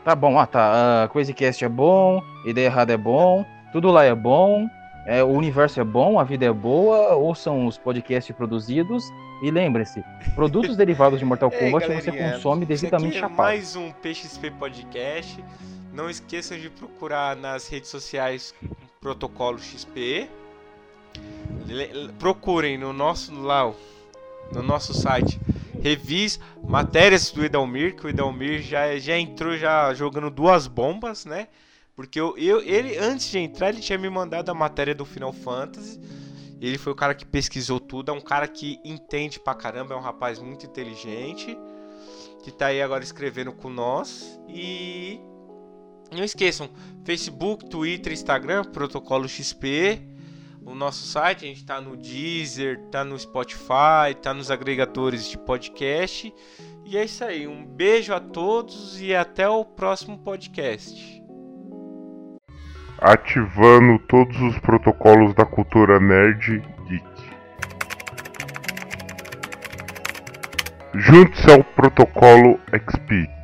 Tá bom, ah tá. Uh, Crazycast é bom, Ideia Errada é bom, tudo lá é bom, é, o universo é bom, a vida é boa, ouçam os podcasts produzidos e lembre-se, produtos [LAUGHS] derivados de Mortal Kombat você consome devidamente chapado. mais um PXP Podcast. Não esqueçam de procurar nas redes sociais Protocolo XP. Procurem no nosso lá, no nosso site revis matérias do Edalmir, que o Edalmir já, já entrou já jogando duas bombas, né? Porque eu, eu, ele, antes de entrar, ele tinha me mandado a matéria do Final Fantasy. Ele foi o cara que pesquisou tudo, é um cara que entende pra caramba, é um rapaz muito inteligente. Que tá aí agora escrevendo com nós. E não esqueçam, Facebook, Twitter, Instagram, Protocolo XP o nosso site, a gente está no Deezer, está no Spotify, está nos agregadores de podcast. E é isso aí, um beijo a todos e até o próximo podcast. Ativando todos os protocolos da cultura nerd geek. Junte-se ao protocolo XP.